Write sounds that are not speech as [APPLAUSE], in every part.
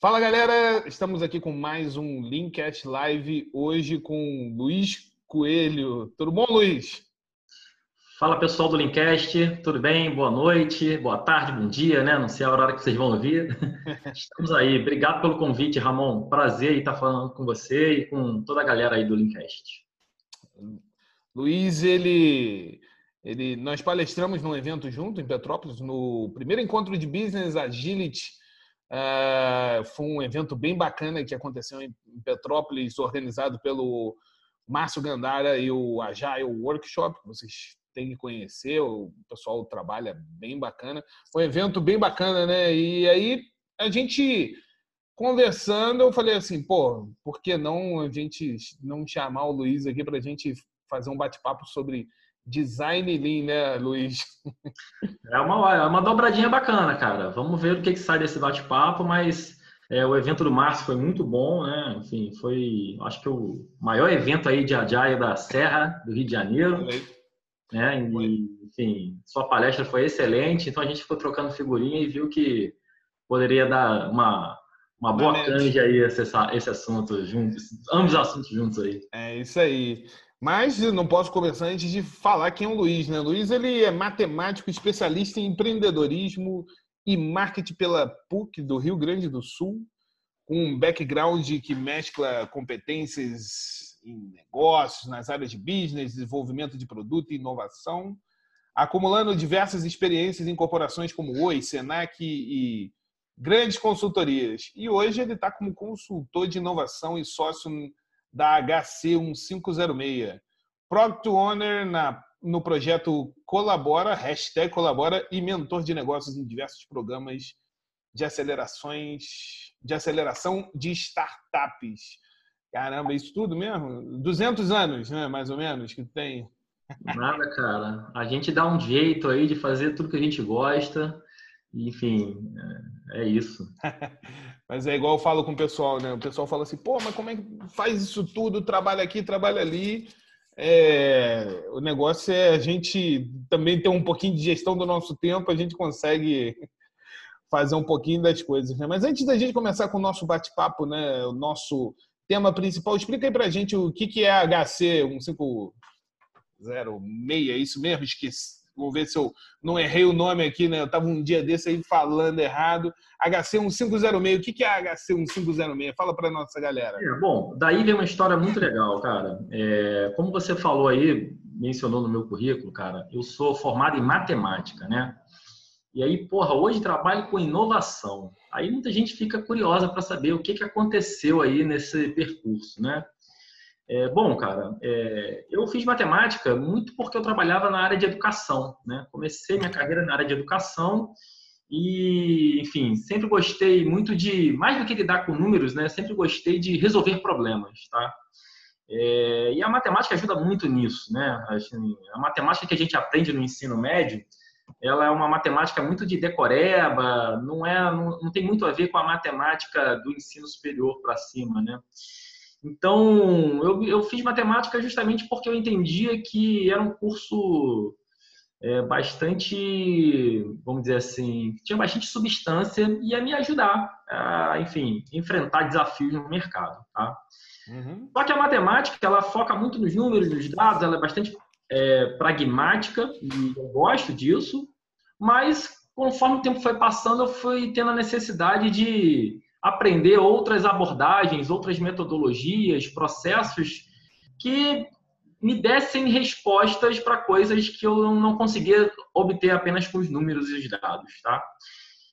Fala galera, estamos aqui com mais um Linkcast Live hoje com Luiz Coelho. Tudo bom, Luiz? Fala pessoal do Linkcast, tudo bem? Boa noite, boa tarde, bom dia, né? Não sei a hora que vocês vão ouvir. [LAUGHS] Estamos aí. Obrigado pelo convite, Ramon. Prazer em estar falando com você e com toda a galera aí do Linkcast. Luiz, ele, ele, nós palestramos num evento junto em Petrópolis, no primeiro encontro de Business Agility Uh, foi um evento bem bacana que aconteceu em Petrópolis, organizado pelo Márcio Gandara e o Agile Workshop, vocês têm que conhecer, o pessoal trabalha bem bacana. Um evento bem bacana, né? E aí a gente conversando, eu falei assim, pô, por que não a gente não chamar o Luiz aqui para a gente fazer um bate-papo sobre Design Lean, né, Luiz? É uma, é uma dobradinha bacana, cara. Vamos ver o que, que sai desse bate-papo, mas é, o evento do Márcio foi muito bom, né? Enfim, foi, acho que o maior evento aí de Agile da Serra do Rio de Janeiro. Né? E, enfim, sua palestra foi excelente, então a gente ficou trocando figurinha e viu que poderia dar uma, uma boa canja aí esse, esse assunto juntos, ambos os assuntos juntos aí. É isso aí. Mas não posso começar antes de falar quem é o Luiz, né? Luiz ele é matemático, especialista em empreendedorismo e marketing pela PUC do Rio Grande do Sul, com um background que mescla competências em negócios, nas áreas de business, desenvolvimento de produto e inovação, acumulando diversas experiências em corporações como Oi, Senac e grandes consultorias. E hoje ele está como consultor de inovação e sócio da HC 1506. Product Owner na, no projeto Colabora, hashtag Colabora, e mentor de negócios em diversos programas de acelerações, de aceleração de startups. Caramba, isso tudo mesmo? 200 anos, né, mais ou menos, que tem. Nada, cara. A gente dá um jeito aí de fazer tudo que a gente gosta. Enfim, é, é isso. [LAUGHS] Mas é igual eu falo com o pessoal, né? O pessoal fala assim, pô, mas como é que faz isso tudo? Trabalha aqui, trabalha ali. É, o negócio é a gente também ter um pouquinho de gestão do nosso tempo, a gente consegue fazer um pouquinho das coisas. Né? Mas antes da gente começar com o nosso bate-papo, né? O nosso tema principal, explica aí pra gente o que, que é HC 1506, é isso mesmo? Esqueci Vou ver se eu não errei o nome aqui, né? Eu estava um dia desse aí falando errado. HC 1506, o que é HC 1506? Fala para nossa galera. É, bom, daí vem uma história muito legal, cara. É, como você falou aí, mencionou no meu currículo, cara, eu sou formado em matemática, né? E aí, porra, hoje trabalho com inovação. Aí muita gente fica curiosa para saber o que, que aconteceu aí nesse percurso, né? É, bom, cara, é, eu fiz matemática muito porque eu trabalhava na área de educação, né? Comecei minha carreira na área de educação e, enfim, sempre gostei muito de, mais do que lidar com números, né? Sempre gostei de resolver problemas, tá? É, e a matemática ajuda muito nisso, né? Assim, a matemática que a gente aprende no ensino médio, ela é uma matemática muito de decoreba, não é, não, não tem muito a ver com a matemática do ensino superior para cima, né? Então, eu, eu fiz matemática justamente porque eu entendia que era um curso é, bastante, vamos dizer assim, tinha bastante substância e ia me ajudar a, enfim, enfrentar desafios no mercado, tá? Uhum. Só que a matemática, ela foca muito nos números, nos dados, ela é bastante é, pragmática e eu gosto disso, mas conforme o tempo foi passando, eu fui tendo a necessidade de aprender outras abordagens, outras metodologias, processos que me dessem respostas para coisas que eu não conseguia obter apenas com os números e os dados, tá?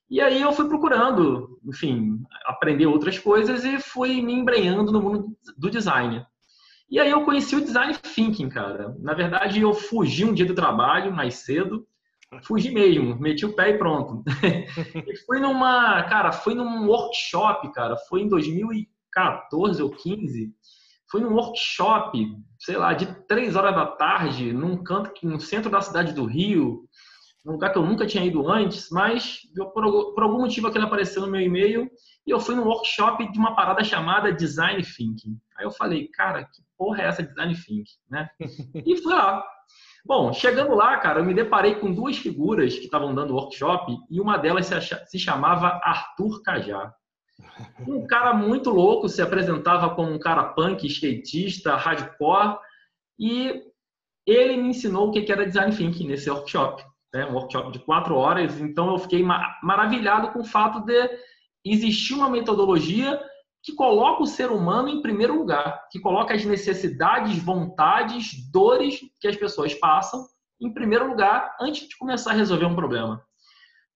E aí eu fui procurando, enfim, aprender outras coisas e fui me embrenhando no mundo do design. E aí eu conheci o design thinking, cara. Na verdade, eu fugi um dia do trabalho mais cedo Fugi mesmo, meti o pé e pronto. [LAUGHS] e fui numa, cara, fui num workshop, cara, foi em 2014 ou 15. Fui num workshop, sei lá, de três horas da tarde, num canto no centro da cidade do Rio, num lugar que eu nunca tinha ido antes, mas eu, por, por algum motivo aquele apareceu no meu e-mail e eu fui num workshop de uma parada chamada Design Thinking. Aí eu falei, cara, que porra é essa Design Thinking, né? [LAUGHS] E fui lá. Bom, chegando lá, cara, eu me deparei com duas figuras que estavam dando workshop e uma delas se, se chamava Arthur Cajá. Um cara muito louco, se apresentava como um cara punk, skatista, hardcore, e ele me ensinou o que era design thinking nesse workshop. Né? Um workshop de quatro horas, então eu fiquei maravilhado com o fato de existir uma metodologia que coloca o ser humano em primeiro lugar, que coloca as necessidades, vontades, dores que as pessoas passam em primeiro lugar antes de começar a resolver um problema.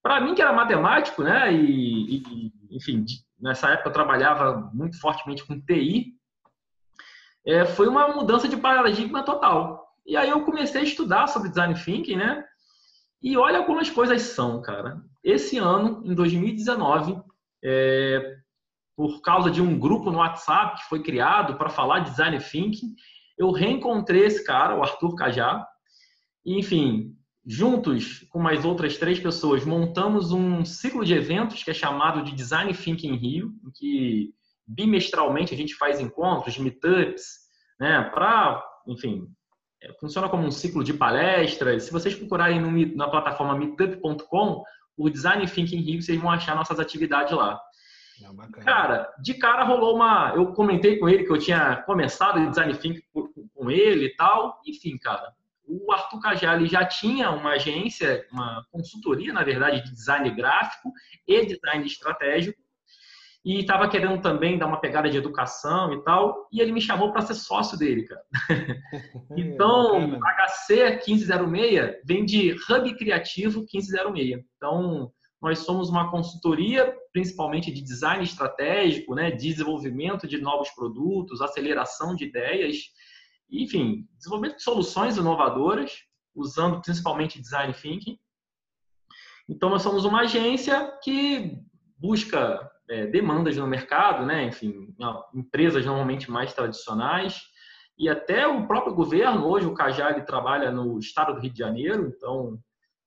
Para mim, que era matemático, né, e, e enfim, nessa época eu trabalhava muito fortemente com TI, é, foi uma mudança de paradigma total. E aí eu comecei a estudar sobre design thinking, né? E olha como as coisas são, cara. Esse ano, em 2019, é, por causa de um grupo no WhatsApp que foi criado para falar de design thinking, eu reencontrei esse cara, o Arthur Cajá. E, enfim, juntos com mais outras três pessoas, montamos um ciclo de eventos que é chamado de Design Thinking Rio, em que bimestralmente a gente faz encontros, meetups, né, para, enfim, é, funciona como um ciclo de palestras. Se vocês procurarem no, na plataforma meetup.com, o Design Thinking Rio, vocês vão achar nossas atividades lá. É cara, de cara rolou uma. Eu comentei com ele que eu tinha começado o Design Thinking com ele e tal. Enfim, cara, o Arthur Cajali já tinha uma agência, uma consultoria, na verdade, de design gráfico e design estratégico, e estava querendo também dar uma pegada de educação e tal, e ele me chamou para ser sócio dele, cara. [LAUGHS] então, HC 1506 vem de Hub Criativo 1506. Então, nós somos uma consultoria, principalmente de design estratégico, né, desenvolvimento de novos produtos, aceleração de ideias, enfim, desenvolvimento de soluções inovadoras, usando principalmente design thinking. Então, nós somos uma agência que busca é, demandas no mercado, né? enfim, empresas normalmente mais tradicionais, e até o próprio governo, hoje o Cajali trabalha no estado do Rio de Janeiro, então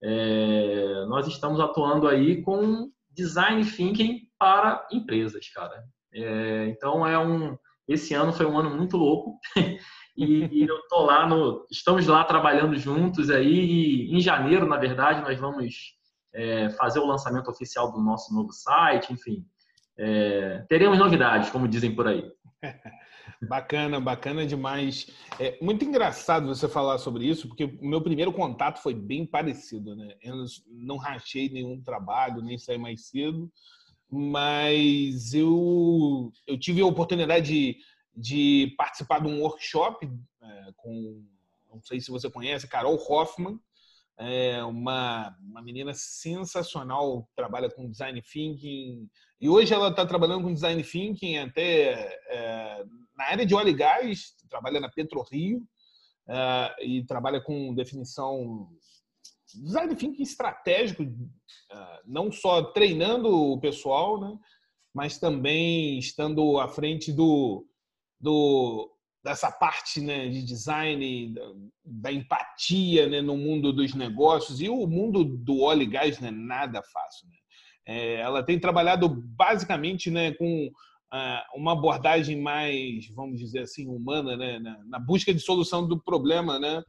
é, nós estamos atuando aí com design thinking para empresas, cara. É, então é um, esse ano foi um ano muito louco [LAUGHS] e, eu tô lá no, estamos lá trabalhando juntos aí. Em janeiro, na verdade, nós vamos é, fazer o lançamento oficial do nosso novo site, enfim, é, teremos novidades, como dizem por aí. [LAUGHS] Bacana, bacana demais. É muito engraçado você falar sobre isso, porque o meu primeiro contato foi bem parecido, né? Eu não rachei nenhum trabalho, nem saí mais cedo, mas eu, eu tive a oportunidade de de participar de um workshop é, com, não sei se você conhece, Carol Hoffman, é uma, uma menina sensacional, trabalha com design thinking, e hoje ela está trabalhando com design thinking até é, na área de óleo e gás, trabalha na PetroRio, é, e trabalha com definição design thinking estratégico, é, não só treinando o pessoal, né, mas também estando à frente do, do, dessa parte né, de design, da, da empatia né, no mundo dos negócios. E o mundo do óleo e gás não é nada fácil. Né? É, ela tem trabalhado basicamente né, com uh, uma abordagem mais, vamos dizer assim, humana, né, na, na, busca de solução do problema, né,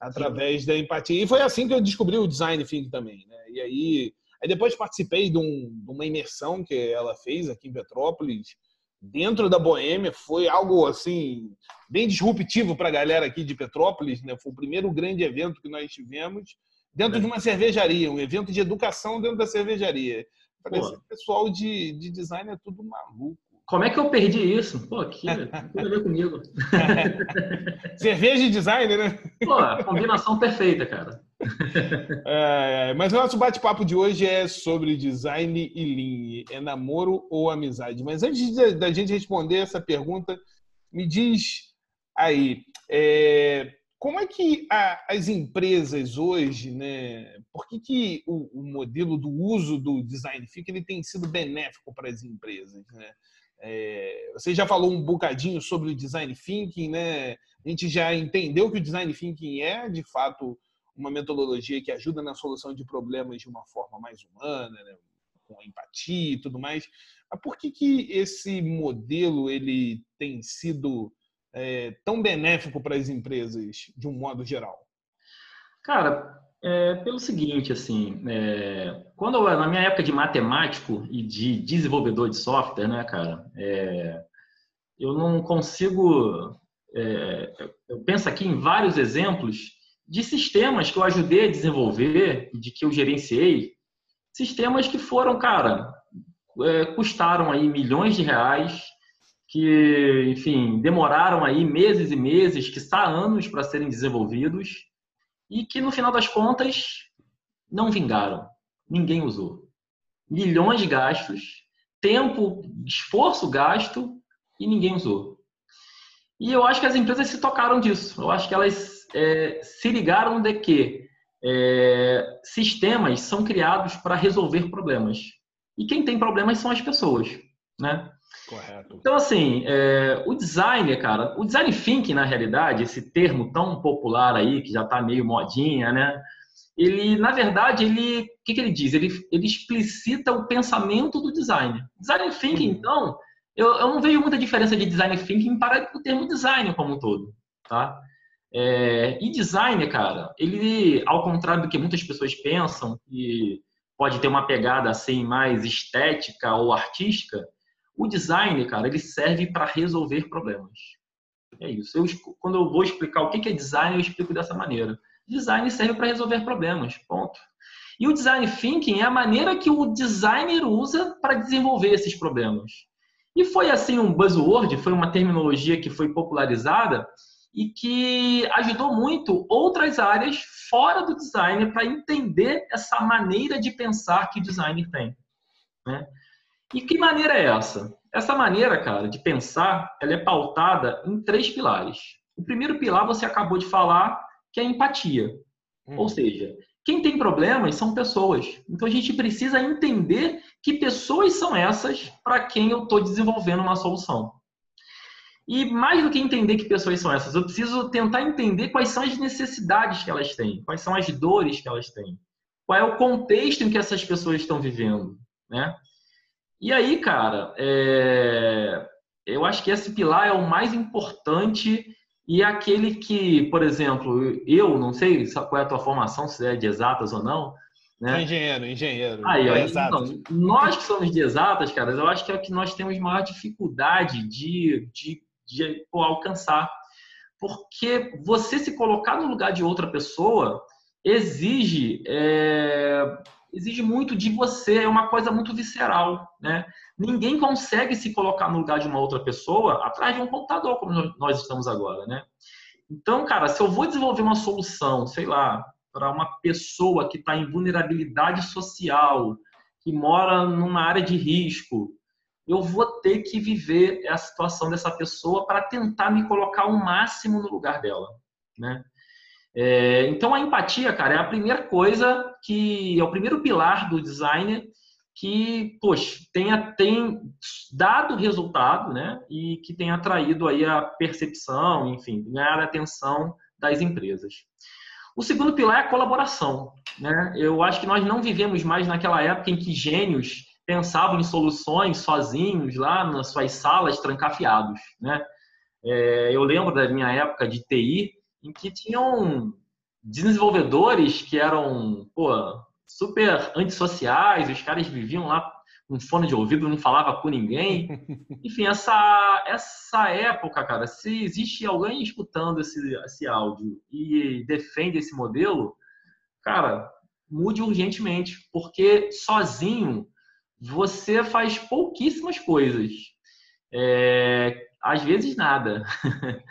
através Sim. da empatia. E foi assim que eu descobri o design thinking também. Né? E aí, aí depois participei de, um, de uma imersão que ela fez aqui em Petrópolis, dentro da Boêmia foi algo assim bem disruptivo para a galera aqui de Petrópolis, né? Foi o primeiro grande evento que nós tivemos dentro é. de uma cervejaria, um evento de educação dentro da cervejaria. Parece que o pessoal de, de design é tudo maluco. Como é que eu perdi isso? Pô, aqui, [LAUGHS] tudo a ver comigo. [LAUGHS] Cerveja e design, né? Pô, combinação perfeita, cara. [LAUGHS] É, mas o nosso bate-papo de hoje é sobre design e lean. É namoro ou amizade? Mas antes da gente responder essa pergunta, me diz aí, é, como é que a, as empresas hoje, né? Por que, que o, o, modelo do uso do design fica ele tem sido benéfico para as empresas, né? É, você já falou um bocadinho sobre o design thinking, né? A gente já entendeu que o design thinking é, de fato, uma metodologia que ajuda na solução de problemas de uma forma mais humana, né? com empatia e tudo mais. Mas por que, que esse modelo ele tem sido é, tão benéfico para as empresas de um modo geral? Cara, é pelo seguinte, assim, é, quando eu, na minha época de matemático e de desenvolvedor de software, né, cara, é, eu não consigo, é, eu penso aqui em vários exemplos de sistemas que eu ajudei a desenvolver, de que eu gerenciei, sistemas que foram, cara, é, custaram aí milhões de reais, que, enfim, demoraram aí meses e meses, que está anos para serem desenvolvidos e que no final das contas não vingaram. Ninguém usou. Milhões de gastos, tempo, esforço gasto e ninguém usou. E eu acho que as empresas se tocaram disso. Eu acho que elas é, se ligaram de que é, sistemas são criados para resolver problemas. E quem tem problemas são as pessoas, né? Correto. Então, assim, é, o design, cara, o design thinking, na realidade, esse termo tão popular aí, que já está meio modinha, né? Ele, na verdade, ele, o que, que ele diz? Ele, ele explicita o pensamento do design. Design thinking, uhum. então, eu, eu não vejo muita diferença de design thinking para o termo design como um todo, tá? É, e design, cara, ele, ao contrário do que muitas pessoas pensam, que pode ter uma pegada assim mais estética ou artística, o design, cara, ele serve para resolver problemas. É isso. Eu, quando eu vou explicar o que é design, eu explico dessa maneira. Design serve para resolver problemas. Ponto. E o design thinking é a maneira que o designer usa para desenvolver esses problemas. E foi assim um buzzword, foi uma terminologia que foi popularizada e que ajudou muito outras áreas fora do design para entender essa maneira de pensar que o designer tem. Né? E que maneira é essa? Essa maneira, cara, de pensar, ela é pautada em três pilares. O primeiro pilar você acabou de falar, que é a empatia. Hum. Ou seja, quem tem problemas são pessoas. Então a gente precisa entender que pessoas são essas para quem eu estou desenvolvendo uma solução. E mais do que entender que pessoas são essas, eu preciso tentar entender quais são as necessidades que elas têm, quais são as dores que elas têm, qual é o contexto em que essas pessoas estão vivendo, né? E aí, cara, é... eu acho que esse pilar é o mais importante e é aquele que, por exemplo, eu não sei qual é a tua formação, se é de exatas ou não. Né? engenheiro, engenheiro. Aí, é então, nós que somos de exatas, cara, eu acho que é o que nós temos maior dificuldade de, de, de pô, alcançar. Porque você se colocar no lugar de outra pessoa exige é, exige muito de você, é uma coisa muito visceral, né? Ninguém consegue se colocar no lugar de uma outra pessoa atrás de um computador, como nós estamos agora, né? Então, cara, se eu vou desenvolver uma solução, sei lá, para uma pessoa que está em vulnerabilidade social, que mora numa área de risco, eu vou ter que viver a situação dessa pessoa para tentar me colocar o máximo no lugar dela, né? É, então, a empatia, cara, é a primeira coisa que é o primeiro pilar do designer que, poxa, tenha, tem dado resultado, né? E que tem atraído aí a percepção, enfim, ganhar a atenção das empresas. O segundo pilar é a colaboração, né? Eu acho que nós não vivemos mais naquela época em que gênios pensavam em soluções sozinhos lá nas suas salas trancafiados, né? É, eu lembro da minha época de TI, em que tinham desenvolvedores que eram pô, super antissociais, os caras viviam lá com fone de ouvido, não falava com ninguém. [LAUGHS] Enfim, essa, essa época, cara, se existe alguém escutando esse, esse áudio e defende esse modelo, cara, mude urgentemente, porque sozinho você faz pouquíssimas coisas. É, às vezes nada. [LAUGHS]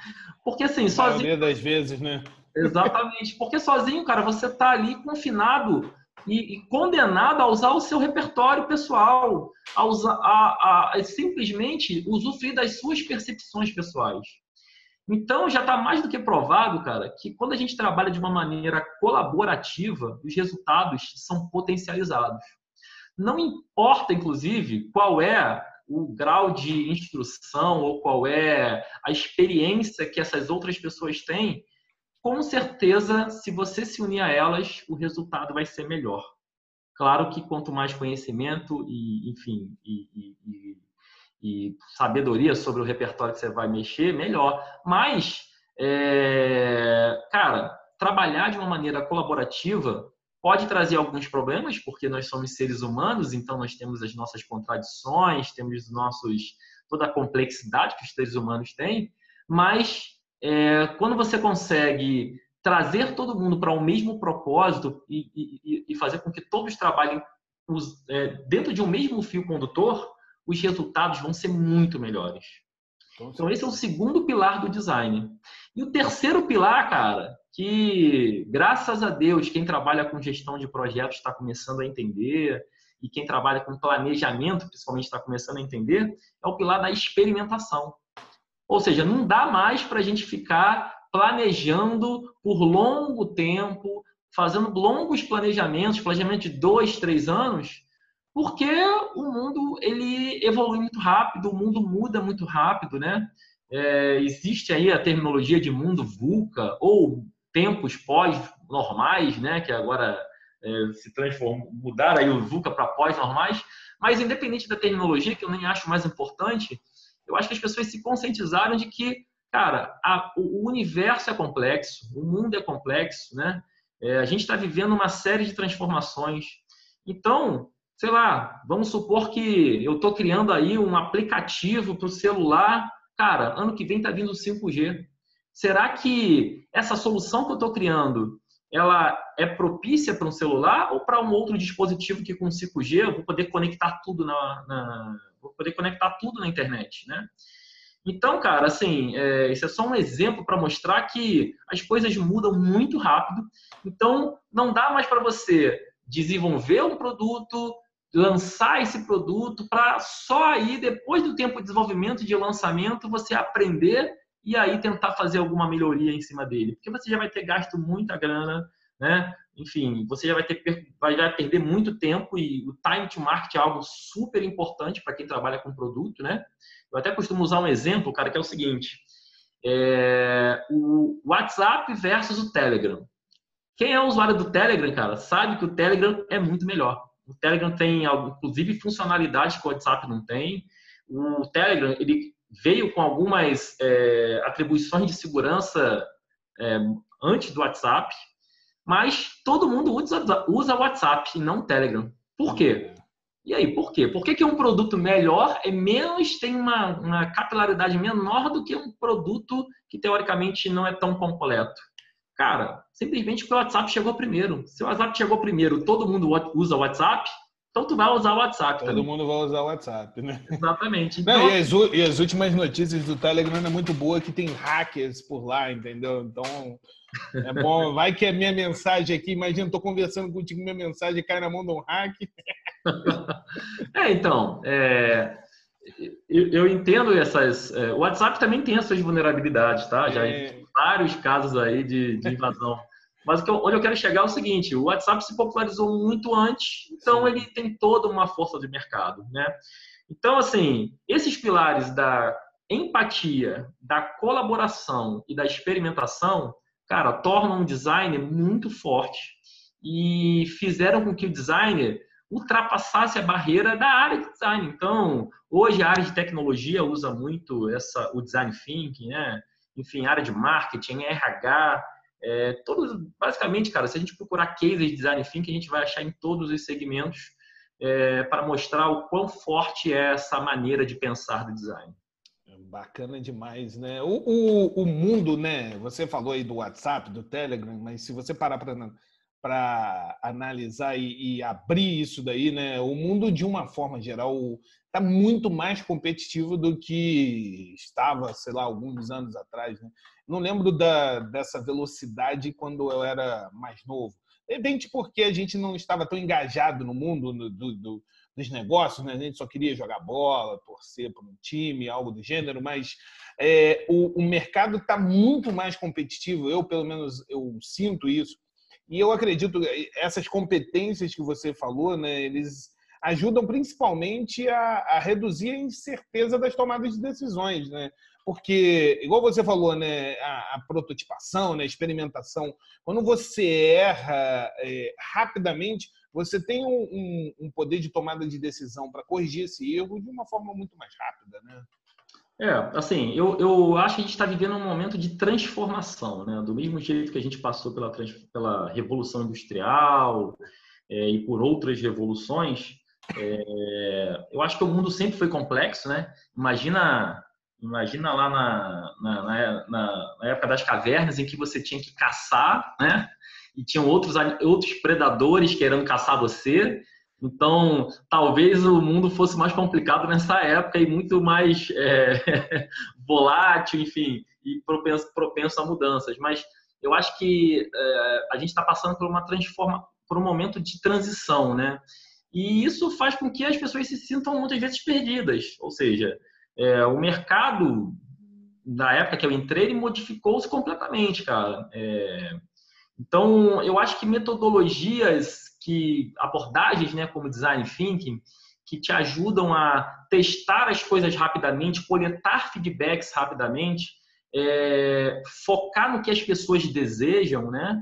Porque assim, sozinho. A das vezes, né? Exatamente. Porque sozinho, cara, você tá ali confinado e, e condenado a usar o seu repertório pessoal, a, usar, a, a, a simplesmente usufruir das suas percepções pessoais. Então, já está mais do que provado, cara, que quando a gente trabalha de uma maneira colaborativa, os resultados são potencializados. Não importa, inclusive, qual é o grau de instrução ou qual é a experiência que essas outras pessoas têm, com certeza, se você se unir a elas, o resultado vai ser melhor. Claro que quanto mais conhecimento e, enfim, e, e, e sabedoria sobre o repertório que você vai mexer, melhor. Mas, é, cara, trabalhar de uma maneira colaborativa pode trazer alguns problemas, porque nós somos seres humanos, então nós temos as nossas contradições, temos nossos toda a complexidade que os seres humanos têm, mas é, quando você consegue trazer todo mundo para o um mesmo propósito e, e, e, fazer com que todos trabalhem os, é, dentro de um mesmo fio condutor, os resultados vão ser muito melhores. Então, esse é o segundo pilar do design. E o terceiro pilar, cara, que graças a Deus, quem trabalha com gestão de projetos está começando a entender, e quem trabalha com planejamento, principalmente, está começando a entender, é o pilar da experimentação. Ou seja, não dá mais para a gente ficar planejando por longo tempo, fazendo longos planejamentos, planejamento de dois, três anos, porque o mundo ele evolui muito rápido, o mundo muda muito rápido, né? É, existe aí a terminologia de mundo VUCA ou tempos pós-normais, né? Que agora é, se transformar, mudar aí o VUCA para pós-normais. Mas independente da terminologia, que eu nem acho mais importante, eu acho que as pessoas se conscientizaram de que, cara, a, o universo é complexo, o mundo é complexo, né? É, a gente está vivendo uma série de transformações. Então, sei lá, vamos supor que eu estou criando aí um aplicativo para o celular, cara, ano que vem está vindo o 5G. Será que essa solução que eu estou criando, ela é propícia para um celular ou para um outro dispositivo que com 5G eu vou poder conectar tudo na, na vou poder conectar tudo na internet, né? Então, cara, assim, é, isso é só um exemplo para mostrar que as coisas mudam muito rápido. Então, não dá mais para você desenvolver um produto, lançar esse produto para só aí, depois do tempo de desenvolvimento de lançamento, você aprender e aí tentar fazer alguma melhoria em cima dele. Porque você já vai ter gasto muita grana, né? Enfim, você já vai, ter, vai perder muito tempo e o time to market é algo super importante para quem trabalha com produto, né? Eu até costumo usar um exemplo, cara, que é o seguinte: é, o WhatsApp versus o Telegram. Quem é usuário do Telegram, cara, sabe que o Telegram é muito melhor. O Telegram tem, inclusive, funcionalidades que o WhatsApp não tem. O Telegram ele veio com algumas é, atribuições de segurança é, antes do WhatsApp, mas todo mundo usa, usa WhatsApp e não Telegram. Por quê? E aí, por quê? Por que, que um produto melhor é menos, tem uma, uma capilaridade menor do que um produto que teoricamente não é tão completo? Cara, simplesmente porque o WhatsApp chegou primeiro. Se o WhatsApp chegou primeiro, todo mundo usa o WhatsApp, então tu vai usar o WhatsApp Todo também. mundo vai usar o WhatsApp, né? Exatamente. Então... Não, e, as, e, as, últimas notícias do Telegram é muito boa que tem hackers por lá, entendeu? Então é bom. [LAUGHS] Vai que a minha mensagem aqui, imagina, estou conversando contigo, minha mensagem cai na mão de um hack. [LAUGHS] é, então, é, eu, eu, entendo essas. É, o WhatsApp também tem as suas vulnerabilidades, tá? Já é vários casos aí de, de invasão. Mas onde eu quero chegar é o seguinte: o WhatsApp se popularizou muito antes, então ele tem toda uma força de mercado, né? Então, assim, esses pilares da empatia, da colaboração e da experimentação, cara, tornam um designer muito forte e fizeram com que o designer ultrapassasse a barreira da área de design. Então, hoje a área de tecnologia usa muito essa, o design thinking, né? enfim, área de marketing, RH, é, todos, basicamente, cara, se a gente procurar cases de design thinking, a gente vai achar em todos os segmentos é, para mostrar o quão forte é essa maneira de pensar do design. Bacana demais, né? O, o, o mundo, né? Você falou aí do WhatsApp, do Telegram, mas se você parar para analisar e, e, abrir isso daí, né? O mundo, de uma forma geral, está muito mais competitivo do que estava, sei lá, alguns anos atrás. Né? Não lembro da, dessa velocidade quando eu era mais novo. De repente, porque a gente não estava tão engajado no mundo do, do, dos negócios, né? a gente só queria jogar bola, torcer para um time, algo do gênero, mas é, o, o mercado está muito mais competitivo. Eu, pelo menos, eu sinto isso. E eu acredito essas competências que você falou, né? Eles ajudam principalmente a, a, reduzir a incerteza das tomadas de decisões, né? Porque, igual você falou, né, a, a prototipação, né, a experimentação, quando você erra é, rapidamente, você tem um, um, um, poder de tomada de decisão para corrigir esse erro de uma forma muito mais rápida, né? É, assim, eu, eu acho que a gente está vivendo um momento de transformação, né? Do mesmo jeito que a gente passou pela, pela Revolução Industrial é, e por outras revoluções, é, eu acho que o mundo sempre foi complexo, né? Imagina, imagina lá na, na, na, na época das cavernas em que você tinha que caçar, né? E tinham outros, outros predadores querendo caçar você. Então, talvez o mundo fosse mais complicado nessa época e muito mais é, [LAUGHS] volátil, enfim, e propenso, propenso a mudanças. Mas eu acho que é, a gente está passando por uma transforma, por um momento de transição, né? E isso faz com que as pessoas se sintam muitas vezes perdidas. Ou seja, é, o mercado na época que eu entrei modificou-se completamente, cara. É, então, eu acho que metodologias que abordagens, né, como design thinking, que te ajudam a testar as coisas rapidamente, coletar feedbacks rapidamente, é, focar no que as pessoas desejam, né?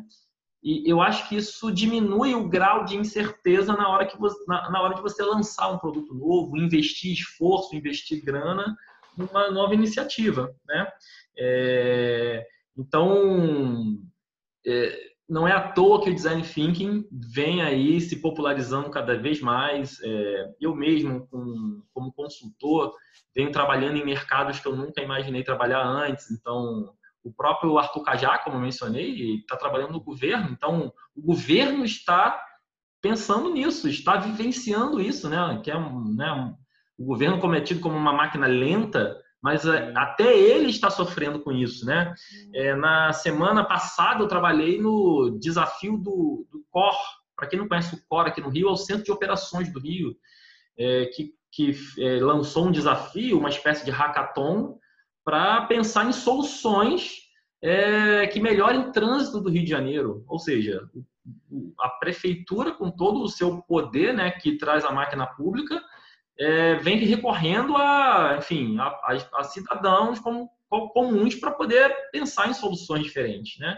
E eu acho que isso diminui o grau de incerteza na hora, que você, na, na hora de você lançar um produto novo, investir esforço, investir grana numa nova iniciativa, né? É, então, é, não é à toa que o design thinking vem aí se popularizando cada vez mais. É, eu mesmo, com, como consultor, venho trabalhando em mercados que eu nunca imaginei trabalhar antes. Então, o próprio Arthur Cajá, como eu mencionei, está trabalhando no governo. Então, o governo está pensando nisso, está vivenciando isso, né? Que é né, o governo cometido como uma máquina lenta mas é, até ele está sofrendo com isso, né? É, na semana passada eu trabalhei no desafio do, do COR. Para quem não conhece o COR aqui no Rio, é o Centro de Operações do Rio, é, que, que é, lançou um desafio, uma espécie de hackathon, para pensar em soluções é, que melhorem o trânsito do Rio de Janeiro. Ou seja, a prefeitura, com todo o seu poder, né, que traz a máquina pública, é, vem recorrendo a, enfim, a, a, a cidadãos como, comuns para poder pensar em soluções diferentes, né?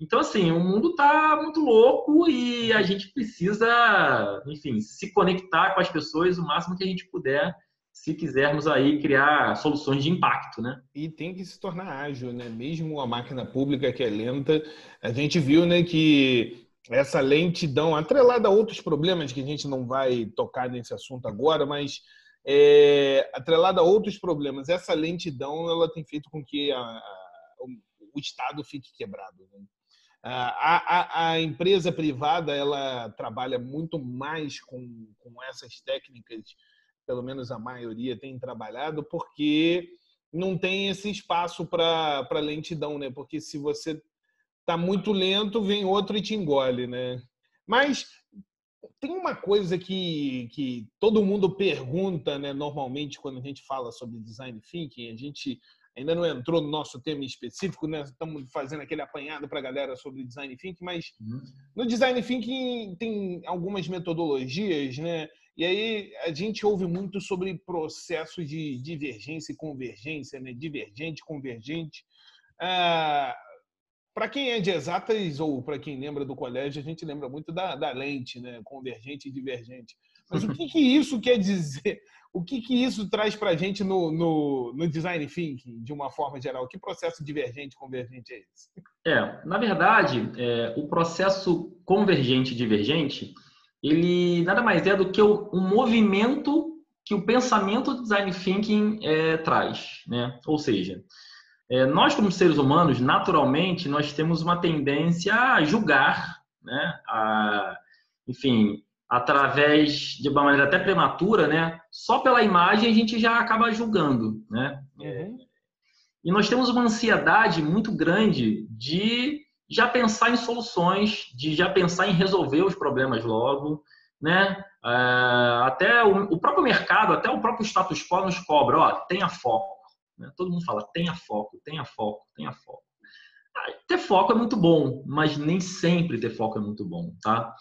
Então, assim, o mundo está muito louco e a gente precisa, enfim, se conectar com as pessoas o máximo que a gente puder, se quisermos aí criar soluções de impacto, né? E tem que se tornar ágil, né? Mesmo a máquina pública que é lenta, a gente viu, né, que essa lentidão, atrelada a outros problemas que a gente não vai tocar nesse assunto agora, mas é, atrelada a outros problemas, essa lentidão ela tem feito com que a, a, o Estado fique quebrado. Né? A, a, empresa privada ela trabalha muito mais com, com essas técnicas, pelo menos a maioria tem trabalhado, porque não tem esse espaço para lentidão, né? Porque se você tá muito lento, vem outro e te engole, né? Mas tem uma coisa que, que todo mundo pergunta, né, normalmente, quando a gente fala sobre design thinking, a gente ainda não entrou no nosso tema específico, né? Estamos fazendo aquele apanhado para a galera sobre design thinking, mas uhum. no design thinking tem algumas metodologias, né? E aí a gente ouve muito sobre processos de divergência e convergência, né? Divergente, convergente. Ah, para quem é de exatas ou para quem lembra do colégio, a gente lembra muito da, da lente, né? convergente e divergente. Mas o que, que isso quer dizer? O que, que isso traz para a gente no, no, no, design thinking, de uma forma geral? Que processo divergente convergente é esse? É, na verdade, é, o processo convergente divergente, ele nada mais é do que o, movimento que o pensamento do design thinking é, traz. Né? Ou seja, é, nós, como seres humanos, naturalmente, nós temos uma tendência a julgar, né? A, enfim, através de uma maneira até prematura, né? Só pela imagem a gente já acaba julgando, né? Uhum. E nós temos uma ansiedade muito grande de já pensar em soluções, de já pensar em resolver os problemas logo, né? É, até o, o próprio mercado, até o próprio status quo nos cobra, ó, tenha foco né? Todo mundo fala, tenha foco, tenha foco, tenha foco. Ah, ter foco é muito bom, mas nem sempre ter foco é muito bom, tá?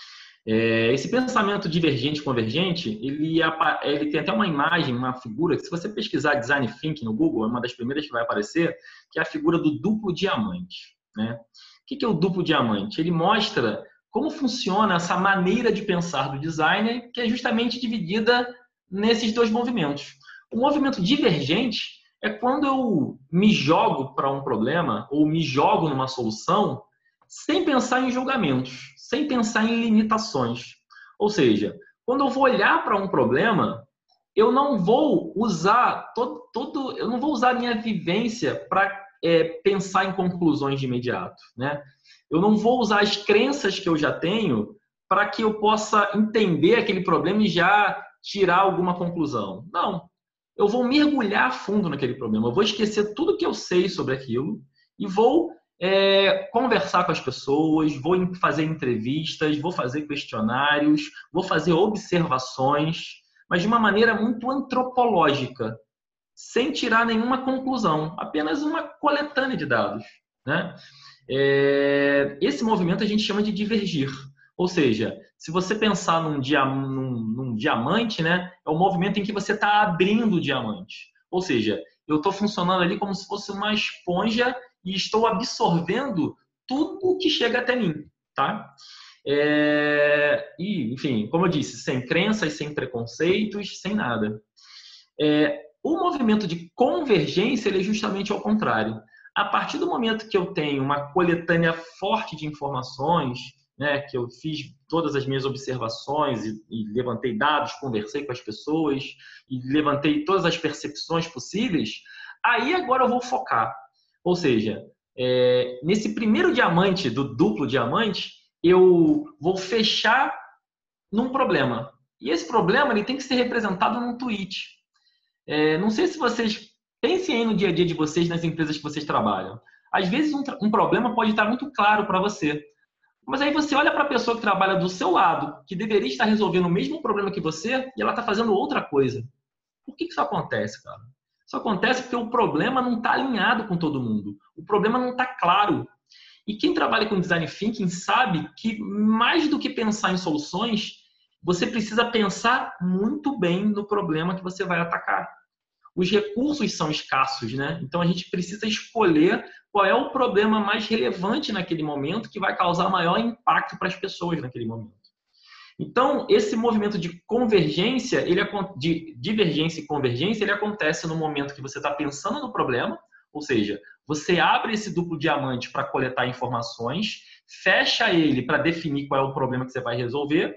É, esse pensamento divergente convergente, ele, ele, tem até uma imagem, uma figura, que se você pesquisar design thinking no Google, é uma das primeiras que vai aparecer, que é a figura do duplo diamante. Né? O que é o duplo diamante? Ele mostra como funciona essa maneira de pensar do designer, que é justamente dividida nesses dois movimentos. O movimento divergente é quando eu me jogo para um problema ou me jogo numa solução sem pensar em julgamentos, sem pensar em limitações. Ou seja, quando eu vou olhar para um problema, eu não vou usar todo, todo eu não vou usar minha vivência para é, pensar em conclusões de imediato, né? Eu não vou usar as crenças que eu já tenho para que eu possa entender aquele problema e já tirar alguma conclusão. Não. Eu vou mergulhar fundo naquele problema. Eu vou esquecer tudo que eu sei sobre aquilo e vou é, conversar com as pessoas, vou fazer entrevistas, vou fazer questionários, vou fazer observações, mas de uma maneira muito antropológica, sem tirar nenhuma conclusão, apenas uma coletânea de dados. Né? É, esse movimento a gente chama de divergir. Ou seja, se você pensar num, dia, num, num diamante, né, é o movimento em que você está abrindo o diamante. Ou seja, eu estou funcionando ali como se fosse uma esponja e estou absorvendo tudo que chega até mim, tá? É, e, enfim, como eu disse, sem crenças, sem preconceitos, sem nada. É, o movimento de convergência é justamente ao contrário. A partir do momento que eu tenho uma coletânea forte de informações, né, que eu fiz todas as minhas observações e, e, levantei dados, conversei com as pessoas e levantei todas as percepções possíveis, aí agora eu vou focar. Ou seja, é, nesse primeiro diamante, do duplo diamante, eu vou fechar num problema. E esse problema ele tem que ser representado num tweet. É, não sei se vocês pensem aí no dia a dia de vocês, nas empresas que vocês trabalham. Às vezes um, um problema pode estar muito claro para você, mas aí você olha para a pessoa que trabalha do seu lado, que deveria estar resolvendo o mesmo problema que você, e ela está fazendo outra coisa. Por que, isso acontece, cara? Isso acontece porque o problema não está alinhado com todo mundo. O problema não está claro. E quem trabalha com design thinking sabe que mais do que pensar em soluções, você precisa pensar muito bem no problema que você vai atacar. Os recursos são escassos, né? Então a gente precisa escolher qual é o problema mais relevante naquele momento que vai causar maior impacto para as pessoas naquele momento. Então, esse movimento de convergência, ele, de divergência e convergência, ele acontece no momento que você está pensando no problema, ou seja, você abre esse duplo diamante para coletar informações, fecha ele para definir qual é o problema que você vai resolver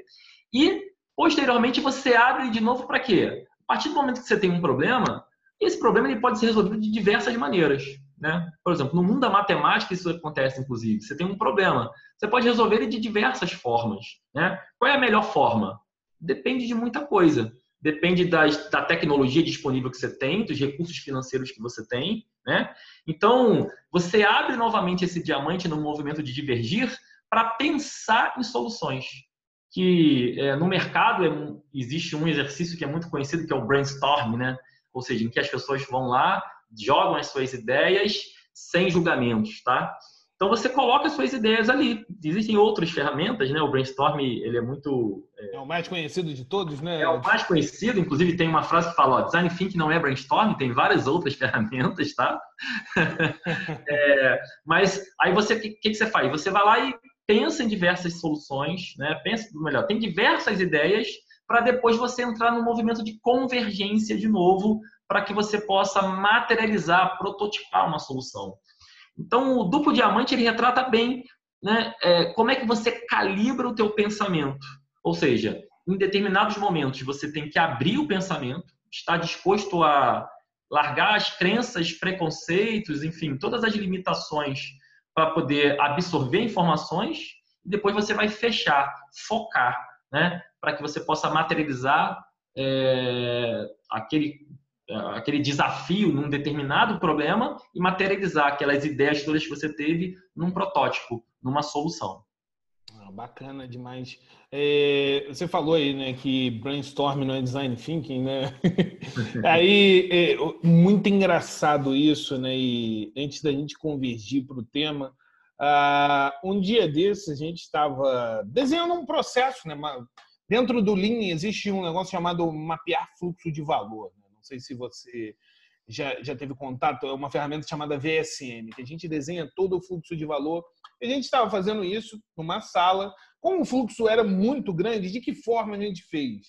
e, posteriormente, você abre de novo para quê? A partir do momento que você tem um problema, esse problema ele pode ser resolvido de diversas maneiras. Né? Por exemplo, no mundo da matemática isso acontece, inclusive. Você tem um problema, você pode resolver ele de diversas formas. Né? Qual é a melhor forma? Depende de muita coisa. Depende das, da tecnologia disponível que você tem, dos recursos financeiros que você tem. Né? Então, você abre novamente esse diamante no movimento de divergir para pensar em soluções. Que é, no mercado é, existe um exercício que é muito conhecido, que é o brainstorm, né? Ou seja, em que as pessoas vão lá, jogam as suas ideias sem julgamentos, tá? Então você coloca as suas ideias ali. Existem outras ferramentas, né? O brainstorm ele é muito é, é o mais conhecido de todos, né? É o mais conhecido. Inclusive tem uma frase que fala: ó, design thinking não é brainstorm, tem várias outras [LAUGHS] ferramentas, tá? [LAUGHS] é, mas aí você o que, que, você faz? Você vai lá e pensa em diversas soluções, né? Pensa melhor, tem diversas ideias para depois você entrar no movimento de convergência de novo para que você possa materializar, prototipar uma solução. Então, o duplo diamante ele retrata bem né, é, como é que você calibra o teu pensamento. Ou seja, em determinados momentos você tem que abrir o pensamento, estar disposto a largar as crenças, preconceitos, enfim, todas as limitações para poder absorver informações e depois você vai fechar, focar, né, para que você possa materializar é, aquele aquele desafio num determinado problema e materializar aquelas ideias todas que você teve num protótipo, numa solução. Ah, bacana demais. É, você falou aí, né, que brainstorm não é design thinking, né? [LAUGHS] aí, é, muito engraçado isso, né? E antes da gente convergir para o tema, uh, um dia desses a gente estava desenhando um processo, né? Dentro do Lean existe um negócio chamado mapear fluxo de valor. Né? Não sei se você já, já teve contato, é uma ferramenta chamada VSM, que a gente desenha todo o fluxo de valor. A gente estava fazendo isso numa sala. Como o fluxo era muito grande, de que forma a gente fez?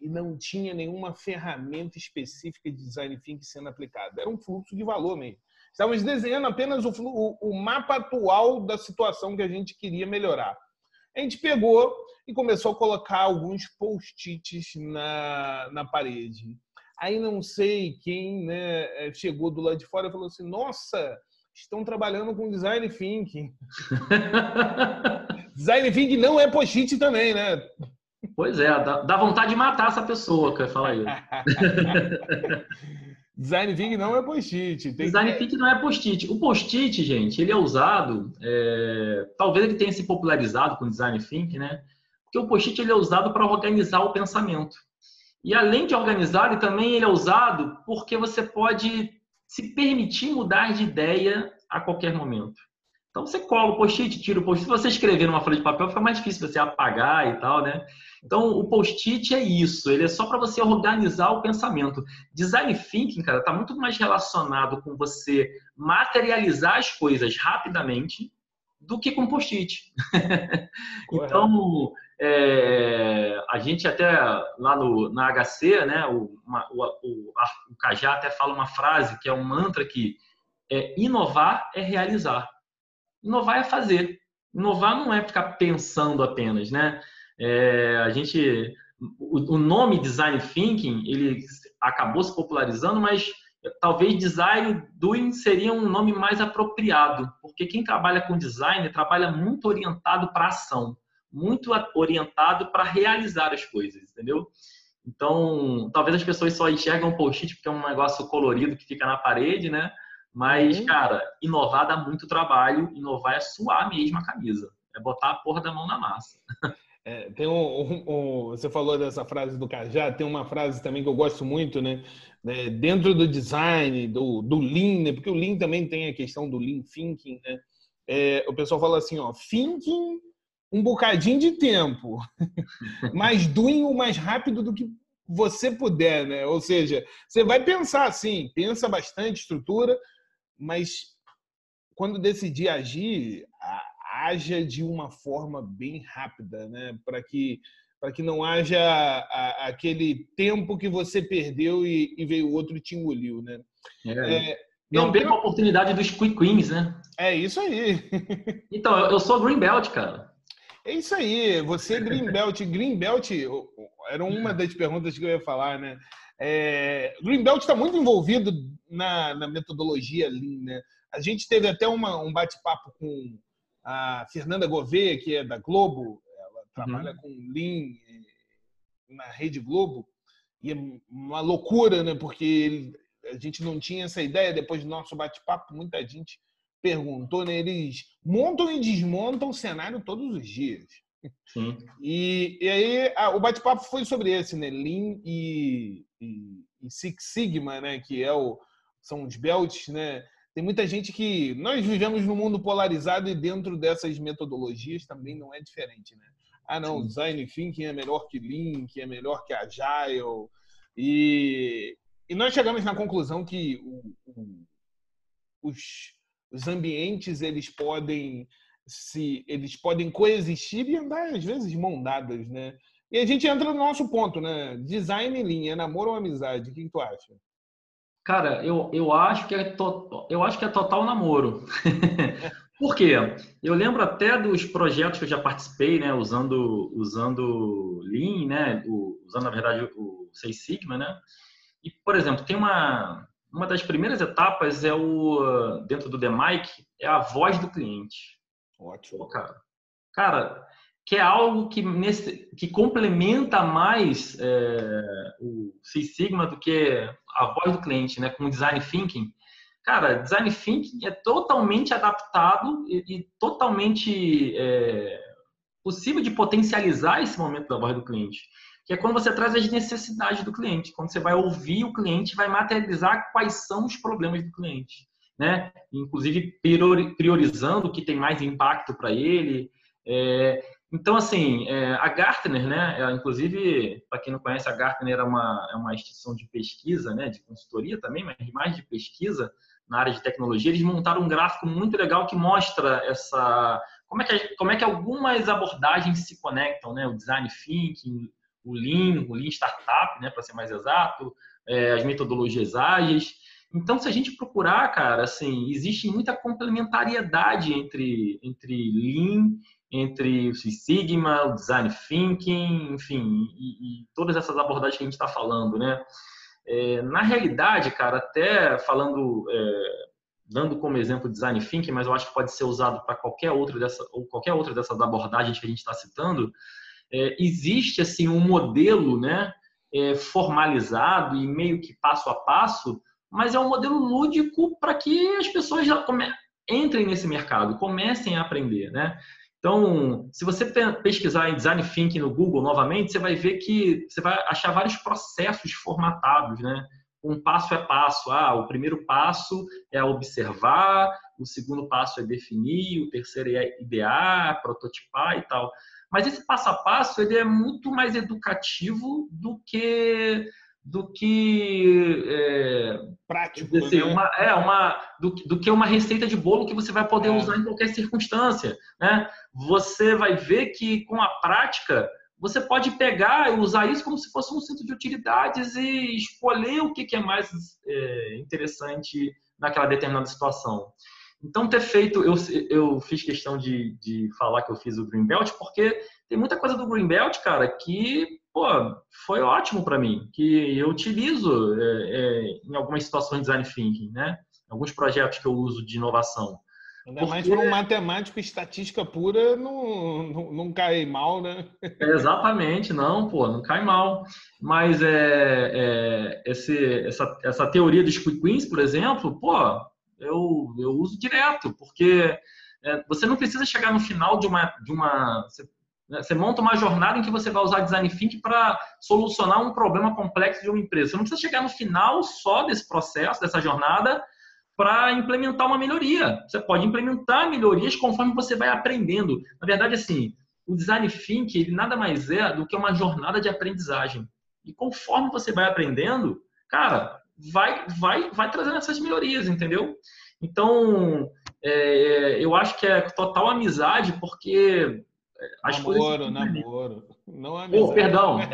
e não tinha nenhuma ferramenta específica de design thinking sendo aplicada. Era um fluxo de valor mesmo. Estávamos desenhando apenas o, o, o mapa atual da situação que a gente queria melhorar. A gente pegou e começou a colocar alguns post-its na, na parede. Aí não sei quem né, chegou do lado de fora e falou assim: Nossa, estão trabalhando com design thinking. [LAUGHS] design thinking não é post-it também, né? Pois é, dá, vontade de matar essa pessoa que vai falar isso. [LAUGHS] Design thinking não é post-it. Design que... thinking não é post-it. O post-it, gente, ele é usado, é... talvez ele tenha se popularizado com design thinking, né? Porque o post-it ele é usado para organizar o pensamento. E além de organizar, ele também ele é usado porque você pode se permitir mudar de ideia a qualquer momento. Então você cola o post-it, tira o post-it. Se você escrever numa folha de papel, fica mais difícil você apagar e tal, né? Então o post-it é isso, ele é só para você organizar o pensamento. Design thinking, cara, está muito mais relacionado com você materializar as coisas rapidamente do que com post-it. [LAUGHS] então, é, a gente até lá no, na HC, né, o, uma, o, o, o Cajá até fala uma frase que é um mantra que é inovar é realizar. Inovar é fazer. Inovar não é ficar pensando apenas, né? É, a gente, o, o, nome design thinking, ele acabou se popularizando, mas talvez design doing seria um nome mais apropriado, porque quem trabalha com design trabalha muito orientado para ação, muito orientado para realizar as coisas, entendeu? Então, talvez as pessoas só enxergam o post-it porque é um negócio colorido que fica na parede, né? Mas, uhum. cara, inovar dá muito trabalho, inovar é suar mesmo a camisa, é botar a porra da mão na massa. É, tem um, um, um, você falou dessa frase do Cajá, tem uma frase também que eu gosto muito, né? É, dentro do design, do, do Lean, né? porque o Lean também tem a questão do Lean Thinking, né? É, o pessoal fala assim, ó, thinking um bocadinho de tempo, [LAUGHS] mas doing o mais rápido do que você puder, né? Ou seja, você vai pensar assim, pensa bastante estrutura, mas quando decidir agir, haja de uma forma bem rápida, né? Para que para que não haja a, aquele tempo que você perdeu e, e veio outro e te engoliu, né? É. É, não perca a oportunidade dos quick wins, né? É isso aí. [LAUGHS] então, eu sou green belt, cara. É isso aí. Você é green belt, green belt era uma das perguntas que eu ia falar, né? É, green belt está muito envolvido na, na metodologia Lean, né? A gente teve até uma, um bate-papo com a Fernanda Gouveia, que é da Globo, ela trabalha uhum. com Lean eh, na Rede Globo, e é uma loucura, né? Porque a gente não tinha essa ideia. Depois do nosso bate-papo, muita gente perguntou, né? Eles montam e desmontam o cenário todos os dias. Sim. E, e aí a, o bate-papo foi sobre esse, né? Lean e, e, e, Six Sigma, né? Que é o, são os belts, né? Tem muita gente que nós vivemos num mundo polarizado e dentro dessas metodologias também não é diferente, né? Ah, não, Sim. design thinking é melhor que Lean, que é melhor que Agile. E, e nós chegamos na conclusão que o, o, os, os ambientes eles podem se eles podem coexistir e andar às vezes mão dadas, né? E a gente entra no nosso ponto, né? Design e é namoro ou amizade? O que, que tu acha? Cara, eu, eu, acho que é to, eu acho que é total namoro. [LAUGHS] Por quê? Eu lembro até dos projetos que eu já participei, né, usando usando Lean, né, o, usando na verdade o Seis Sigma, né? E por exemplo, tem uma uma das primeiras etapas é o dentro do The Mic, é a voz do cliente. Ótimo, cara. Cara, que é algo que, nesse, que complementa mais é, o Six Sigma do que a voz do cliente, né? Com Design Thinking. Cara, Design Thinking é totalmente adaptado e, e totalmente é, possível de potencializar esse momento da voz do cliente. Que é quando você traz as necessidades do cliente, quando você vai ouvir o cliente, vai materializar quais são os problemas do cliente. Né? Inclusive priorizando o que tem mais impacto para ele. É, então, assim, é, a Gartner, né, ela, inclusive, para quem não conhece, a Gartner é uma, é uma instituição de pesquisa, né, de consultoria também, mas mais de pesquisa na área de tecnologia. Eles montaram um gráfico muito legal que mostra essa como é que, como é que algumas abordagens se conectam, né, o design thinking, o Lean, o Lean Startup, né, para ser mais exato, é, as metodologias ágeis. Então, se a gente procurar, cara, assim, existe muita complementariedade entre, entre Lean, entre o Sigma, o Design Thinking, enfim, e, e todas essas abordagens que a gente está falando, né? É, na realidade, cara, até falando, é, dando como exemplo Design Thinking, mas eu acho que pode ser usado para qualquer outra dessa ou qualquer outra dessas abordagens que a gente está citando, é, existe assim um modelo, né, é, formalizado e meio que passo a passo mas é um modelo lúdico para que as pessoas entrem nesse mercado, comecem a aprender, né? Então, se você pesquisar em design thinking no Google novamente, você vai ver que você vai achar vários processos formatados, né? Um passo é passo. Ah, o primeiro passo é observar, o segundo passo é definir, o terceiro é idear, prototipar e tal. Mas esse passo a passo ele é muito mais educativo do que do que é, prático, dizer, né? uma, é uma do, do, que uma receita de bolo que você vai poder é. usar em qualquer circunstância, né? Você vai ver que com a prática você pode pegar e usar isso como se fosse um centro de utilidades e escolher o que, que é mais é, interessante naquela determinada situação. Então, ter feito, eu, eu fiz questão de, de falar que eu fiz o Greenbelt, porque tem muita coisa do Greenbelt, cara, que pô, foi ótimo para mim, que eu utilizo é, é, em algumas situações de design thinking, né? Alguns projetos que eu uso de inovação. Ainda Porque... mais para um matemático estatística pura não, não, não cai mal, né? É, exatamente, não, pô, não cai mal. Mas é, é, esse, essa, essa teoria dos quick wins, por exemplo, pô, eu, eu uso direto, porque é, você não precisa chegar no final de uma. De uma você? Você monta uma jornada em que você vai usar design thinking para solucionar um problema complexo de uma empresa. Você não precisa chegar no final só desse processo, dessa jornada, para implementar uma melhoria. Você pode implementar melhorias conforme você vai aprendendo. Na verdade, assim, o design thinking ele nada mais é do que uma jornada de aprendizagem. E conforme você vai aprendendo, cara, vai vai vai trazendo essas melhorias, entendeu? Então, é, eu acho que é total amizade, porque as namoro, coisas... namoro. Não amizade. Oh, perdão. [LAUGHS]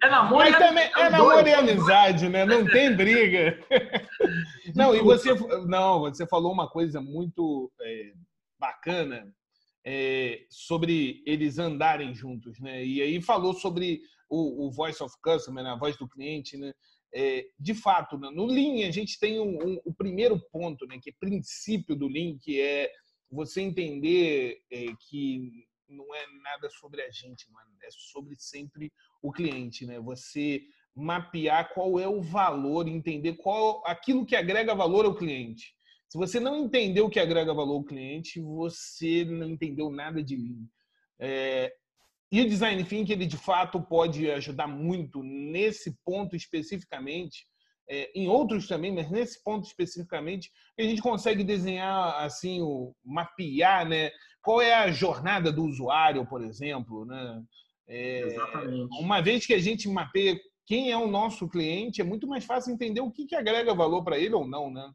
É namoro Mas também é namoro e amizade, né? Não tem briga. [LAUGHS] Não, e você, não, você falou uma coisa muito é, bacana é, sobre eles andarem juntos, né? E aí falou sobre o, o voice of customer, né? a voz do cliente, né? É, de fato, né? no Lean a gente tem um, um, o primeiro ponto, né? Que é princípio do Lean, que é você entender é, que não é nada sobre a gente, é, é sobre sempre o cliente, né? Você mapear qual é o valor, entender qual aquilo que agrega valor ao cliente. Se você não entender o que agrega valor ao cliente, você não entendeu nada de mim. É, e o design thinking ele de fato pode ajudar muito nesse ponto especificamente, é, em outros também, mas nesse ponto especificamente, a gente consegue desenhar assim, o mapear, né? Qual é a jornada do usuário, por exemplo, né? É, Exatamente. Uma vez que a gente mapeia quem é o nosso cliente, é muito mais fácil entender o que, que agrega valor para ele ou não, né?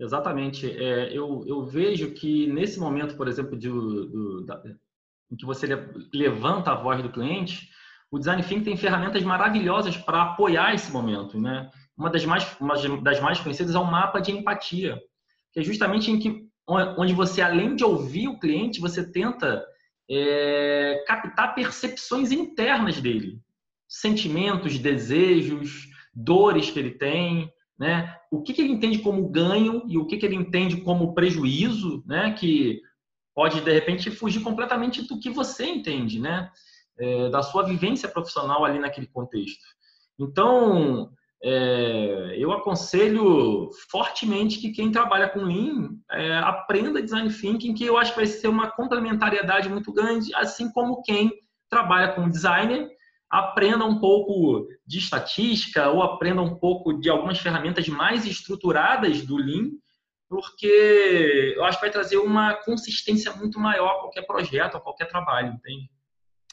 Exatamente. É, eu, eu vejo que nesse momento, por exemplo, de, do, da, em que você levanta a voz do cliente, o Design Thinking tem ferramentas maravilhosas para apoiar esse momento, né? Uma das mais, uma das mais conhecidas é o mapa de empatia, que é justamente em que onde você, além de ouvir o cliente, você tenta é, captar percepções internas dele, sentimentos, desejos, dores que ele tem, né? O que, que ele entende como ganho e o que, que ele entende como prejuízo, né? Que pode de repente fugir completamente do que você entende, né? É, da sua vivência profissional ali naquele contexto. Então, é, eu aconselho fortemente que quem trabalha com Lean é, aprenda Design Thinking, que eu acho que vai ser uma complementariedade muito grande, assim como quem trabalha com designer aprenda um pouco de estatística ou aprenda um pouco de algumas ferramentas mais estruturadas do Lean, porque eu acho que vai trazer uma consistência muito maior a qualquer projeto, a qualquer trabalho, entende?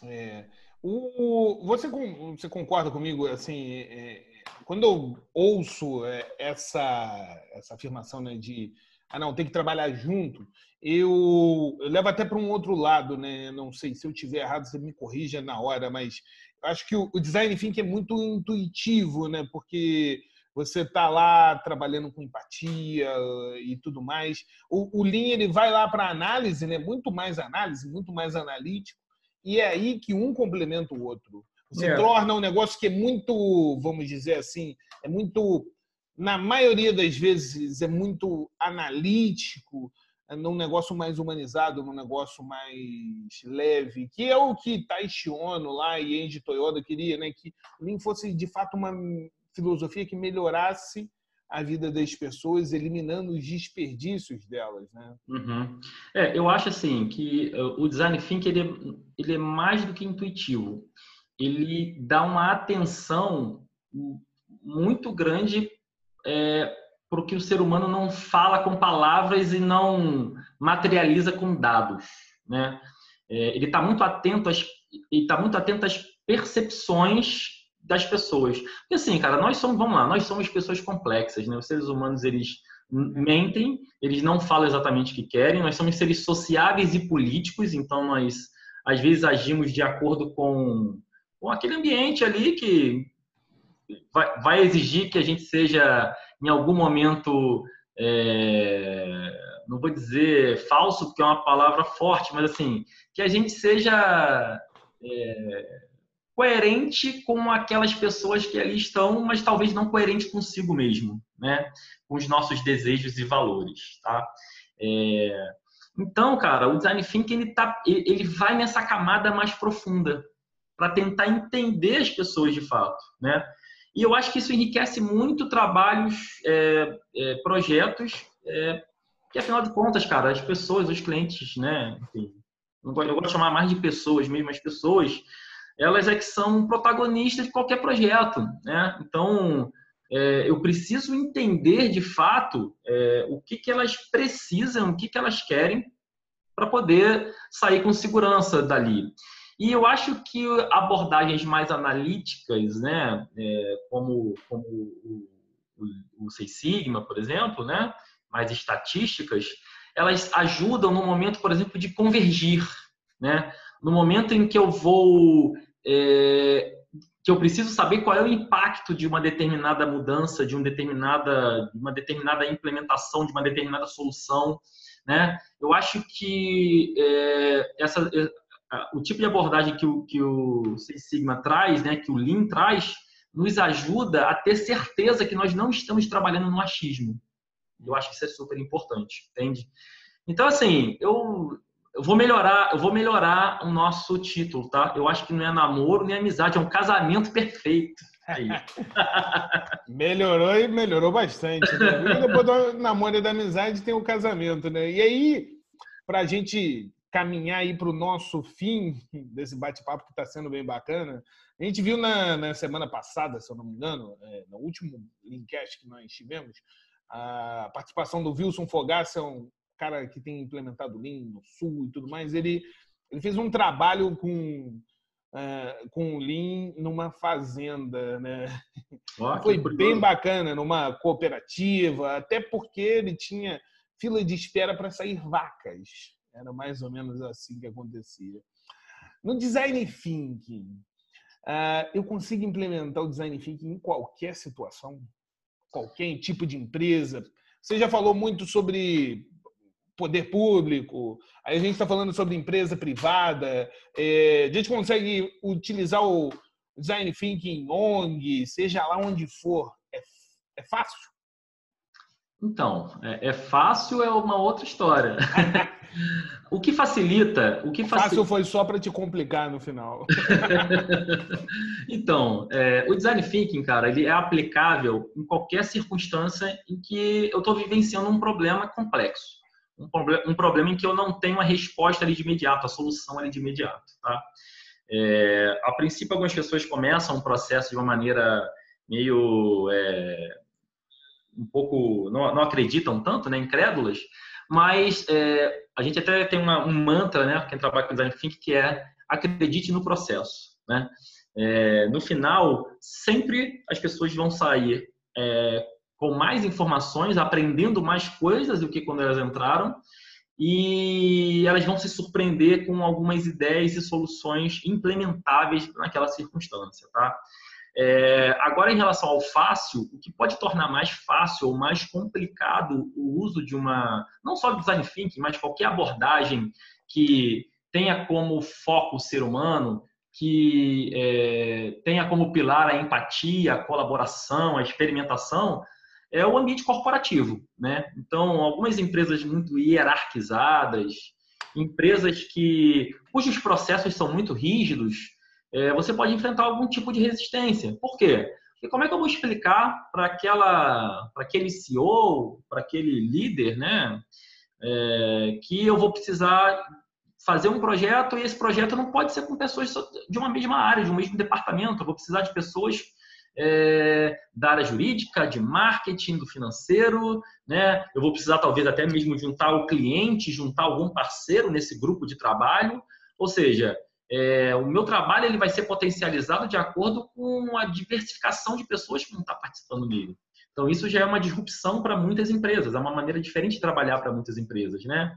É, o, você, você concorda comigo, assim, é, quando eu ouço é, essa, essa afirmação né, de ah, não, tem que trabalhar junto, eu, eu levo até para um outro lado, né? Não sei se eu tiver errado, você me corrija na hora, mas acho que o, o design thinking é muito intuitivo, né? Porque você está lá trabalhando com empatia e tudo mais. O, o Lean ele vai lá para análise, né? Muito mais análise, muito mais analítico. E é aí que um complementa o outro. É. torna um negócio que é muito, vamos dizer assim, é muito, na maioria das vezes, é muito analítico, é num negócio mais humanizado, num negócio mais leve, que é o que Taishi Ono lá e Andy Toyoda queria, né? Que Lean fosse de fato uma filosofia que melhorasse a vida das pessoas, eliminando os desperdícios delas, né? Uhum. É, eu acho assim que eh, o design thinking ele é, ele é mais do que intuitivo. Ele dá uma atenção muito grande é, para o que o ser humano não fala com palavras e não materializa com dados, né? É, ele está muito atento às, ele está muito atento às percepções das pessoas. Porque assim, cara, nós somos, vamos lá, nós somos pessoas complexas, né? Os seres humanos eles mentem, eles não falam exatamente o que querem. Nós somos seres sociáveis e políticos, então nós às vezes agimos de acordo com, com aquele ambiente ali que vai, vai exigir que a gente seja em algum momento, é, não vou dizer falso, porque é uma palavra forte, mas assim, que a gente seja é, coerente com aquelas pessoas que ali estão, mas talvez não coerente consigo mesmo, né? Com os nossos desejos e valores, tá? É, então, cara, o design thinking ele, tá, ele vai nessa camada mais profunda para tentar entender as pessoas de fato, né? E eu acho que isso enriquece muito trabalhos, é, é, projetos, é, que afinal de contas, cara, as pessoas, os clientes, né? Enfim, eu gosto de chamar mais de pessoas mesmo, as pessoas, elas é que são protagonistas de qualquer projeto, né? Então, é, eu preciso entender de fato é, o que, que elas precisam, o que, que elas querem para poder sair com segurança dali. E eu acho que abordagens mais analíticas, né, é, como, como o, o, o Seis Sigma, por exemplo, né, mais estatísticas, elas ajudam no momento, por exemplo, de convergir, né? No momento em que eu vou é, que eu preciso saber qual é o impacto de uma determinada mudança, de, um determinada, de uma determinada implementação, de uma determinada solução, né? Eu acho que é, essa o tipo de abordagem que o, que o Six Sigma traz, né, que o Lean traz, nos ajuda a ter certeza que nós não estamos trabalhando no achismo. Eu acho que isso é super importante, entende? Então, assim, eu, eu vou melhorar, eu vou melhorar o nosso título, tá? Eu acho que não é namoro nem amizade, é um casamento perfeito. Aí. [LAUGHS] melhorou e melhorou bastante. Né? E depois do namoro e da amizade tem o casamento, né? E aí, para a gente caminhar aí para o nosso fim desse bate-papo que está sendo bem bacana. A gente viu na, na, semana passada, se eu não me engano, é, no último Linkcast que nós tivemos, a participação do Wilson Fogaça, um cara que tem implementado Lean no Sul e tudo mais. Ele, ele fez um trabalho com, uh, com o Lean numa fazenda, né? Foi bem bacana, numa cooperativa, até porque ele tinha fila de espera para sair vacas. Era mais ou menos assim que acontecia. No design thinking, uh, eu consigo implementar o design thinking em qualquer situação, qualquer tipo de empresa. Você já falou muito sobre poder público, aí a gente está falando sobre empresa privada. É, a gente consegue utilizar o design thinking em ONG, seja lá onde for. É, é fácil? Então, é, é, fácil é uma outra história. [LAUGHS] o que facilita, o que facilita... Fácil foi só para te complicar no final. [LAUGHS] então, é, o design thinking, cara, ele é aplicável em qualquer circunstância em que eu estou vivenciando um problema complexo, um, proble um problema em que eu não tenho a resposta ali de imediato, a solução ali de imediato, tá? É, a princípio, algumas pessoas começam um processo de uma maneira meio é, um pouco não, não acreditam tanto, né, incrédulas, mas é, a gente até tem uma, um mantra, né, quem trabalha com design thinking, que é acredite no processo, né? É, no final, sempre as pessoas vão sair é, com mais informações, aprendendo mais coisas do que quando elas entraram e elas vão se surpreender com algumas ideias e soluções implementáveis naquela circunstância, tá? É, agora, em relação ao fácil, o que pode tornar mais fácil ou mais complicado o uso de uma, não só design thinking, mas qualquer abordagem que tenha como foco o ser humano, que é, tenha como pilar a empatia, a colaboração, a experimentação, é o ambiente corporativo, né? Então, algumas empresas muito hierarquizadas, empresas que cujos processos são muito rígidos, é, você pode enfrentar algum tipo de resistência. Por quê? Porque como é que eu vou explicar para aquela, para aquele CEO, para aquele líder, né, é, que eu vou precisar fazer um projeto e esse projeto não pode ser com pessoas de uma mesma área, de um mesmo departamento. Eu vou precisar de pessoas é, da área jurídica, de marketing, do financeiro, né? Eu vou precisar talvez até mesmo juntar o cliente, juntar algum parceiro nesse grupo de trabalho. Ou seja, é, o meu trabalho ele vai ser potencializado de acordo com a diversificação de pessoas que vão estar participando dele. Então, isso já é uma disrupção para muitas empresas, é uma maneira diferente de trabalhar para muitas empresas, né?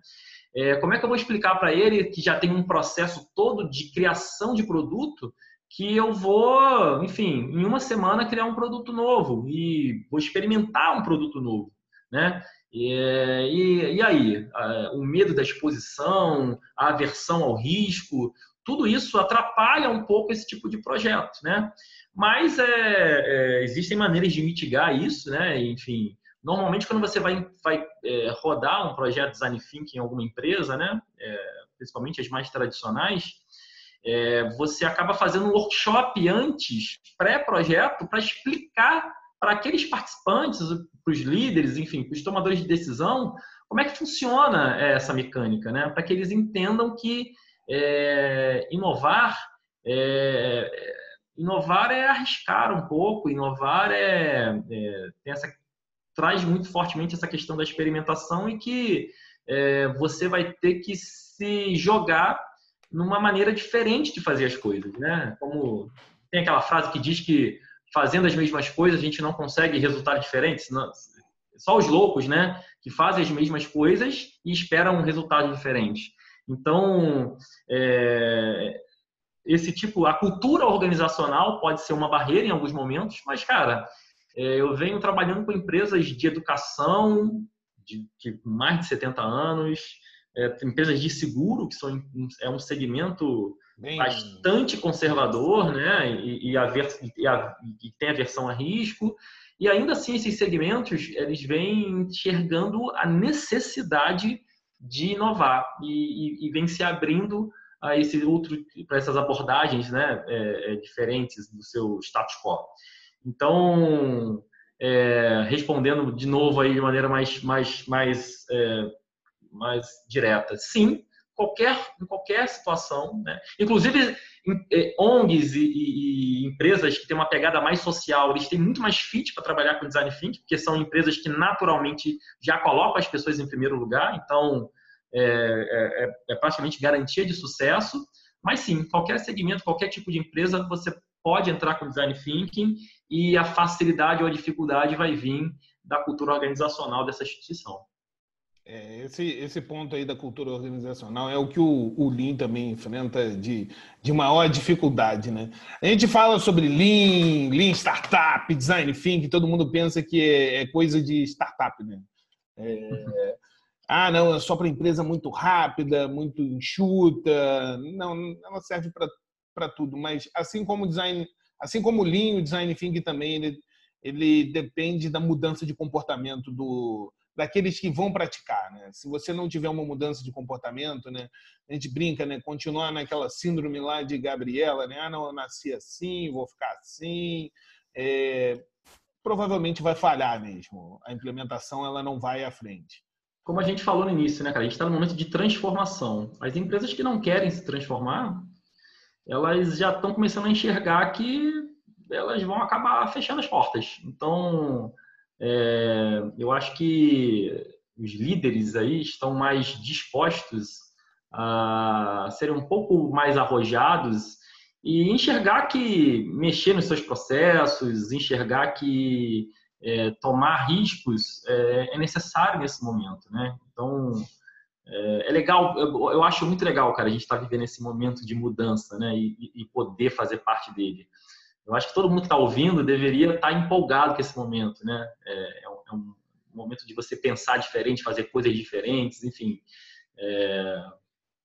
É, como é que eu vou explicar para ele que já tem um processo todo de criação de produto que eu vou, enfim, em uma semana criar um produto novo e vou experimentar um produto novo, né? E, e, e aí, o medo da exposição, a aversão ao risco, tudo isso atrapalha um pouco esse tipo de projeto, né? Mas é, é, existem maneiras de mitigar isso, né? Enfim, normalmente quando você vai, vai é, rodar um projeto design thinking em alguma empresa, né? É, principalmente as mais tradicionais, é, você acaba fazendo um workshop antes, pré-projeto, para explicar para aqueles participantes, para os líderes, enfim, para os tomadores de decisão, como é que funciona essa mecânica, né? Para que eles entendam que é, inovar é, inovar é arriscar um pouco, inovar é, é essa, traz muito fortemente essa questão da experimentação e que é, você vai ter que se jogar numa maneira diferente de fazer as coisas, né? Como tem aquela frase que diz que fazendo as mesmas coisas a gente não consegue resultados diferentes, só os loucos, né, que fazem as mesmas coisas e esperam um resultado diferente. Então, é, esse tipo, a cultura organizacional pode ser uma barreira em alguns momentos, mas, cara, é, eu venho trabalhando com empresas de educação de, de mais de 70 anos, é, empresas de seguro, que são, é um segmento Bem... bastante conservador, né? E, e, a, e, a, e tem aversão a risco. E ainda assim, esses segmentos, eles vêm enxergando a necessidade de inovar e, e, e vem se abrindo a esse outro para essas abordagens né, é, é, diferentes do seu status quo. Então, é, respondendo de novo aí de maneira mais mais mais é, mais direta, sim, qualquer em qualquer situação, né? Inclusive é, ONGs e, e, e, empresas que têm uma pegada mais social, eles têm muito mais fit para trabalhar com design thinking, porque são empresas que naturalmente já colocam as pessoas em primeiro lugar, então é, é, é, é praticamente garantia de sucesso. Mas sim, qualquer segmento, qualquer tipo de empresa, você pode entrar com design thinking e a facilidade ou a dificuldade vai vir da cultura organizacional dessa instituição. É, esse, esse ponto aí da cultura organizacional é o que o, o Lean também enfrenta de, de maior dificuldade, né? A gente fala sobre Lean, Lean Startup, Design Thinking, todo mundo pensa que é, é coisa de startup, né? É, ah, não, é só para empresa muito rápida, muito enxuta. Não, ela serve para tudo, mas assim como o design, assim como o Lean, o Design Thinking também, ele, ele depende da mudança de comportamento do daqueles que vão praticar, né? Se você não tiver uma mudança de comportamento, né? A gente brinca, né? Continuar naquela síndrome lá de Gabriela, né? Ah, não, eu nasci assim, vou ficar assim. É... provavelmente vai falhar mesmo. A implementação ela não vai à frente. Como a gente falou no início, né, cara? A gente está no momento de transformação. As empresas que não querem se transformar, elas já estão começando a enxergar que elas vão acabar fechando as portas. Então, é, eu acho que os líderes aí estão mais dispostos a serem um pouco mais arrojados e enxergar que mexer nos seus processos, enxergar que é, tomar riscos é, é, necessário nesse momento, né? Então, é, é legal, eu, eu, acho muito legal, cara, a gente estar tá vivendo esse momento de mudança, né? E, e, poder fazer parte dele. Eu acho que todo mundo que está ouvindo deveria estar tá empolgado com esse momento, né? É, é, um, é, um, momento de você pensar diferente, fazer coisas diferentes, enfim. É,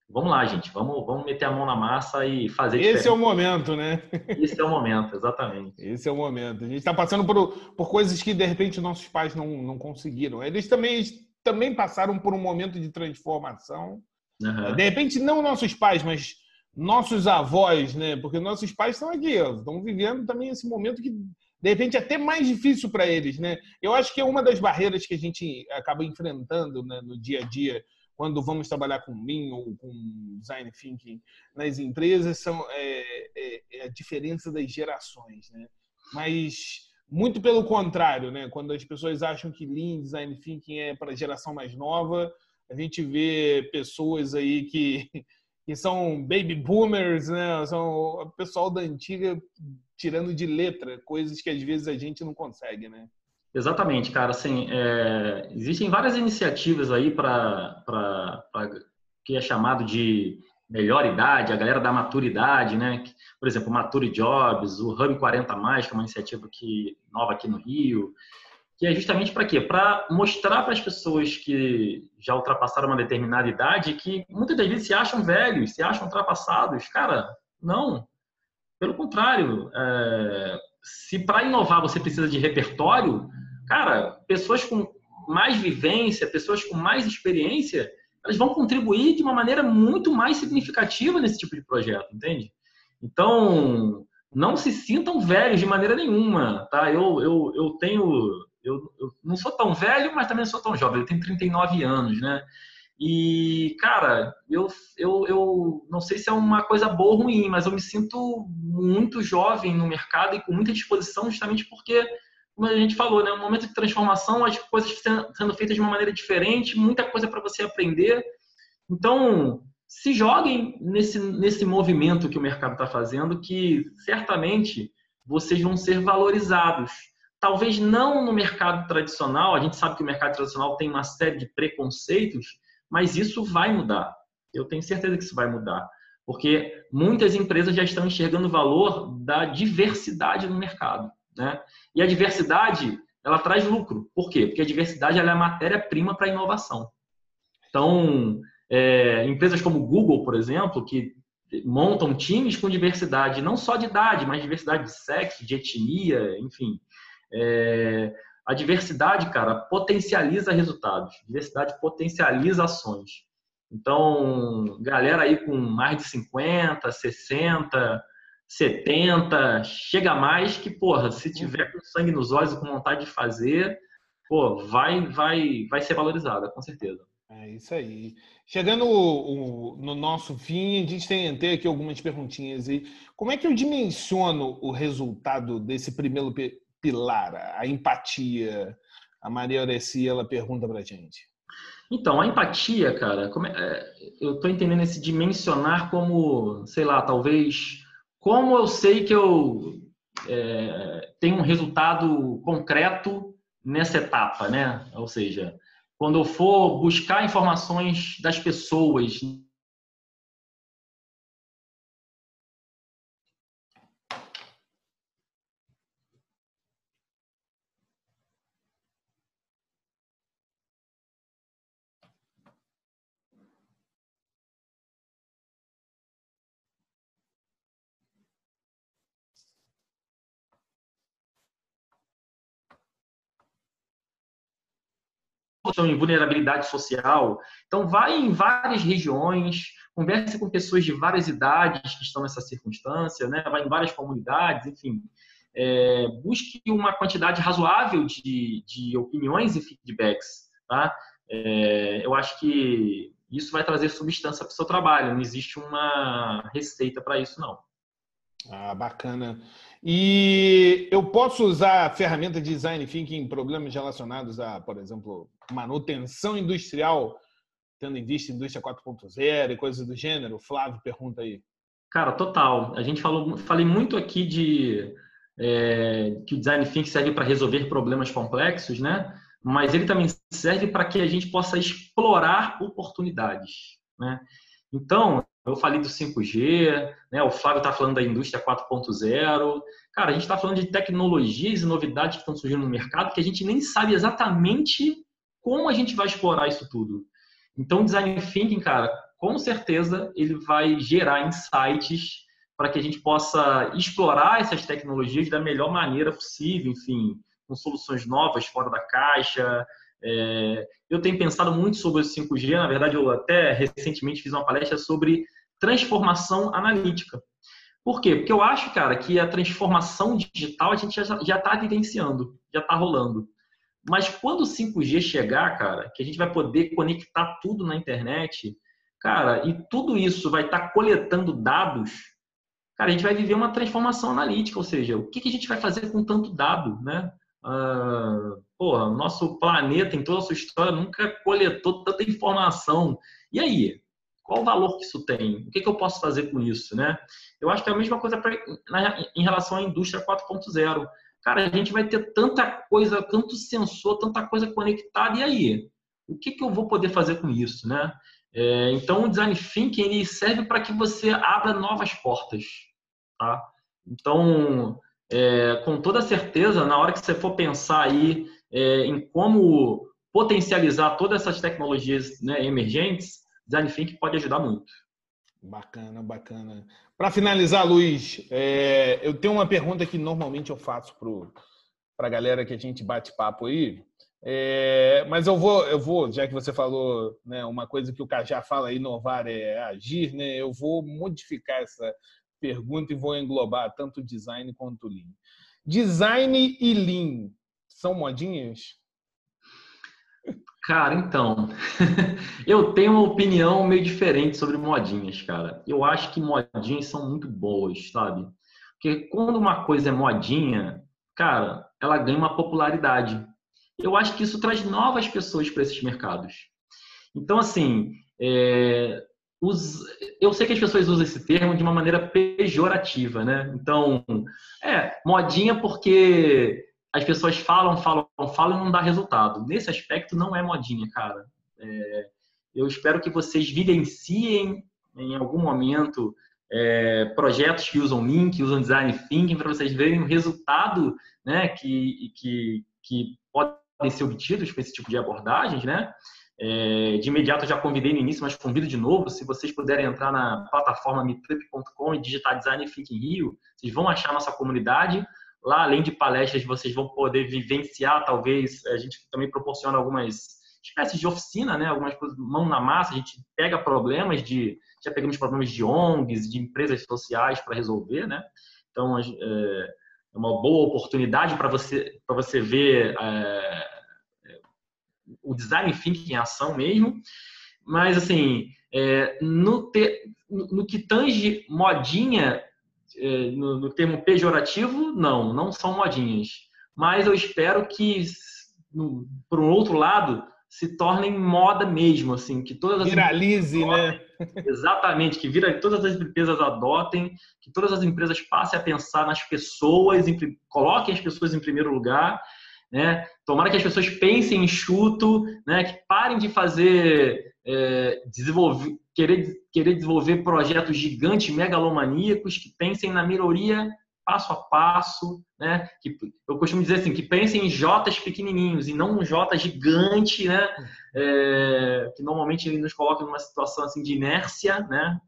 vamos lá, gente, vamos, vamos meter a mão na massa e fazer Esse diferente. é o momento, né? Esse é o momento, exatamente. Esse é o momento. A gente está passando por, por coisas que, de repente, nossos pais não, não conseguiram. Eles também também passaram por um momento de transformação. Uhum. De repente, não nossos pais, mas nossos avós, né? Porque nossos pais estão aqui, estão vivendo também esse momento que, de repente, é até mais difícil para eles, né? Eu acho que é uma das barreiras que a gente acaba enfrentando né, no dia a dia quando vamos trabalhar com Lean ou com Design Thinking nas empresas são é, é, é a diferença das gerações, né? Mas muito pelo contrário, né? Quando as pessoas acham que Lean Design Thinking é para a geração mais nova, a gente vê pessoas aí que, que são baby boomers, né? São o pessoal da antiga tirando de letra coisas que às vezes a gente não consegue, né? Exatamente, cara. Assim, é, existem várias iniciativas aí para que é chamado de melhor idade, a galera da maturidade, né? Por exemplo, Mature Jobs, o Hub 40 que é uma iniciativa que, nova aqui no Rio, que é justamente para quê? Para mostrar para as pessoas que já ultrapassaram uma determinada idade que muitas das vezes se acham velhos, se acham ultrapassados. Cara, não. Pelo contrário, é, se para inovar você precisa de repertório, cara, pessoas com mais vivência, pessoas com mais experiência, elas vão contribuir de uma maneira muito mais significativa nesse tipo de projeto, entende? Então, não se sintam velhos de maneira nenhuma, tá? Eu, eu, eu tenho, eu, eu não sou tão velho, mas também não sou tão jovem, eu tenho 39 anos, né? E, cara, eu, eu, eu não sei se é uma coisa boa ou ruim, mas eu me sinto muito jovem no mercado e com muita disposição, justamente porque como a gente falou, né, um momento de transformação, as coisas sendo feitas de uma maneira diferente, muita coisa para você aprender. Então, se joguem nesse, nesse movimento que o mercado está fazendo, que certamente vocês vão ser valorizados. Talvez não no mercado tradicional, a gente sabe que o mercado tradicional tem uma série de preconceitos, mas isso vai mudar. Eu tenho certeza que isso vai mudar. Porque muitas empresas já estão enxergando o valor da diversidade no mercado. Né? E a diversidade, ela traz lucro. Por quê? Porque a diversidade é a matéria-prima para a inovação. Então, é, empresas como Google, por exemplo, que montam times com diversidade, não só de idade, mas diversidade de sexo, de etnia, enfim. É, a diversidade, cara, potencializa resultados. Diversidade potencializa ações. Então, galera aí com mais de 50, 60, 70, chega mais que, porra, se tiver com sangue nos olhos e com vontade de fazer, pô, vai, vai, vai ser valorizada, com certeza. É isso aí. Chegando o, o, no nosso fim, a gente tem, tem aqui algumas perguntinhas aí. Como é que eu dimensiono o resultado desse primeiro pilar, a empatia? A Maria Aurecia, ela pergunta pra gente. Então, a empatia, cara, é, eu estou entendendo esse dimensionar como, sei lá, talvez como eu sei que eu é, tenho um resultado concreto nessa etapa, né? Ou seja, quando eu for buscar informações das pessoas estão em vulnerabilidade social. Então, vai em várias regiões, converse com pessoas de várias idades que estão nessa circunstância, né? vai em várias comunidades, enfim. É, busque uma quantidade razoável de, de opiniões e feedbacks. Tá? É, eu acho que isso vai trazer substância para o seu trabalho. Não existe uma receita para isso, não. Ah, bacana. E eu posso usar a ferramenta de design thinking em problemas relacionados a, por exemplo, manutenção industrial, tendo em vista indústria 4.0 e coisas do gênero? Flávio pergunta aí. Cara, total. A gente falou, falei muito aqui de é, que o design thinking serve para resolver problemas complexos, né? mas ele também serve para que a gente possa explorar oportunidades. Né? Então, eu falei do 5G, né? o Flávio está falando da indústria 4.0. Cara, a gente está falando de tecnologias e novidades que estão surgindo no mercado que a gente nem sabe exatamente como a gente vai explorar isso tudo. Então, design thinking, cara, com certeza ele vai gerar insights para que a gente possa explorar essas tecnologias da melhor maneira possível, enfim, com soluções novas, fora da caixa. É, eu tenho pensado muito sobre o 5G, na verdade, eu até recentemente fiz uma palestra sobre transformação analítica. Por quê? Porque eu acho, cara, que a transformação digital a gente já está vivenciando, já está rolando. Mas quando o 5G chegar, cara, que a gente vai poder conectar tudo na internet, cara, e tudo isso vai estar tá coletando dados, cara, a gente vai viver uma transformação analítica, ou seja, o que, que a gente vai fazer com tanto dado, né? Uh, porra, nosso planeta, em toda a sua história, nunca coletou tanta informação. E aí? Qual o valor que isso tem? O que, que eu posso fazer com isso, né? Eu acho que é a mesma coisa pra, na, em relação à indústria 4.0. Cara, a gente vai ter tanta coisa, tanto sensor, tanta coisa conectada, e aí? O que, que eu vou poder fazer com isso, né? É, então, o Design Thinking ele serve para que você abra novas portas, tá? Então, é, com toda certeza, na hora que você for pensar aí é, em como potencializar todas essas tecnologias né, emergentes, Design Thinking pode ajudar muito. Bacana, bacana. Para finalizar, Luiz, é, eu tenho uma pergunta que normalmente eu faço para a galera que a gente bate papo aí. É, mas eu vou, eu vou, já que você falou, né, uma coisa que o Cajá fala, inovar é agir, né? Eu vou modificar essa pergunta e vou englobar tanto design quanto lean. Design e lean são modinhas? Cara, então, [LAUGHS] eu tenho uma opinião meio diferente sobre modinhas, cara. Eu acho que modinhas são muito boas, sabe? Porque quando uma coisa é modinha, cara, ela ganha uma popularidade. Eu acho que isso traz novas pessoas para esses mercados. Então, assim, é, os, eu sei que as pessoas usam esse termo de uma maneira pejorativa, né? Então, é, modinha porque as pessoas falam, falam, falam e não dá resultado. Nesse aspecto, não é modinha, cara. É, eu espero que vocês vivenciem em algum momento é, projetos que usam link, usam design thinking, para vocês verem o resultado né, que, que, que podem ser obtidos com esse tipo de abordagens, né? É, de imediato já convidei no início, mas convido de novo. Se vocês puderem entrar na plataforma meetup.com e digitar Design Thinking Rio, vocês vão achar nossa comunidade. Lá, além de palestras, vocês vão poder vivenciar, talvez, a gente também proporciona algumas espécies de oficina, né? Algumas coisas, mão na massa, a gente pega problemas de, já pegamos problemas de ONGs, de empresas sociais para resolver, né? Então, é, é uma boa oportunidade para você, para você ver é, o design thinking em ação mesmo. Mas, assim, é, no, te, no, que tange modinha, no, no, termo pejorativo, não, não são modinhas. Mas eu espero que, no, por um outro lado, se tornem moda mesmo, assim, que todas as viralize, né? [LAUGHS] Exatamente, que vira, todas as empresas adotem, que todas as empresas passem a pensar nas pessoas, em, coloquem as pessoas em primeiro lugar né? Tomara que as pessoas pensem enxuto, né? que parem de fazer, é, desenvolver, querer, querer desenvolver projetos gigantes, megalomaníacos, que pensem na melhoria passo a passo, né? Que eu costumo dizer assim, que pensem em Jotas pequenininhos e não um J gigante, né? É, que normalmente nos coloca numa situação assim de inércia, né?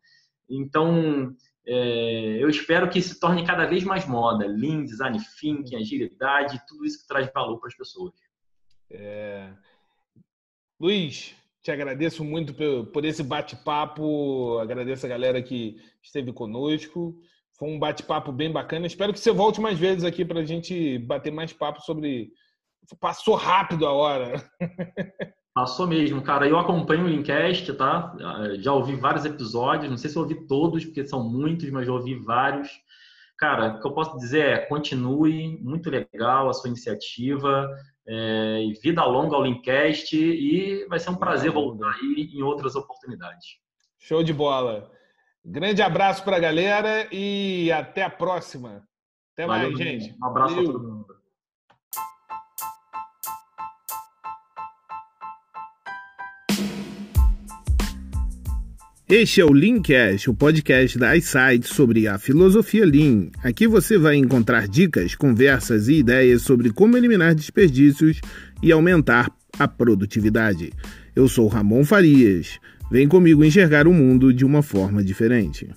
Então, é, eu espero que se torne cada vez mais moda. Lean, design thinking, agilidade, tudo isso que traz valor para as pessoas. É... Luiz, te agradeço muito por, esse bate-papo. Agradeço a galera que esteve conosco. Foi um bate-papo bem bacana. Espero que você volte mais vezes aqui para a gente bater mais papo sobre. Passou rápido a hora. [LAUGHS] Passou mesmo, cara. Eu acompanho o Linkcast, tá? Já ouvi vários episódios, não sei se eu ouvi todos, porque são muitos, mas já ouvi vários. Cara, o que eu posso dizer é continue, muito legal a sua iniciativa, é, vida longa ao Linkcast e vai ser um prazer voltar aí em outras oportunidades. Show de bola. Grande abraço para a galera e até a próxima. Até Valeu, mais, gente. Um abraço Valeu. a todo Este é o Leancast, o podcast da iSight sobre a filosofia Lean. Aqui você vai encontrar dicas, conversas e ideias sobre como eliminar desperdícios e aumentar a produtividade. Eu sou Ramon Farias. Vem comigo enxergar o mundo de uma forma diferente.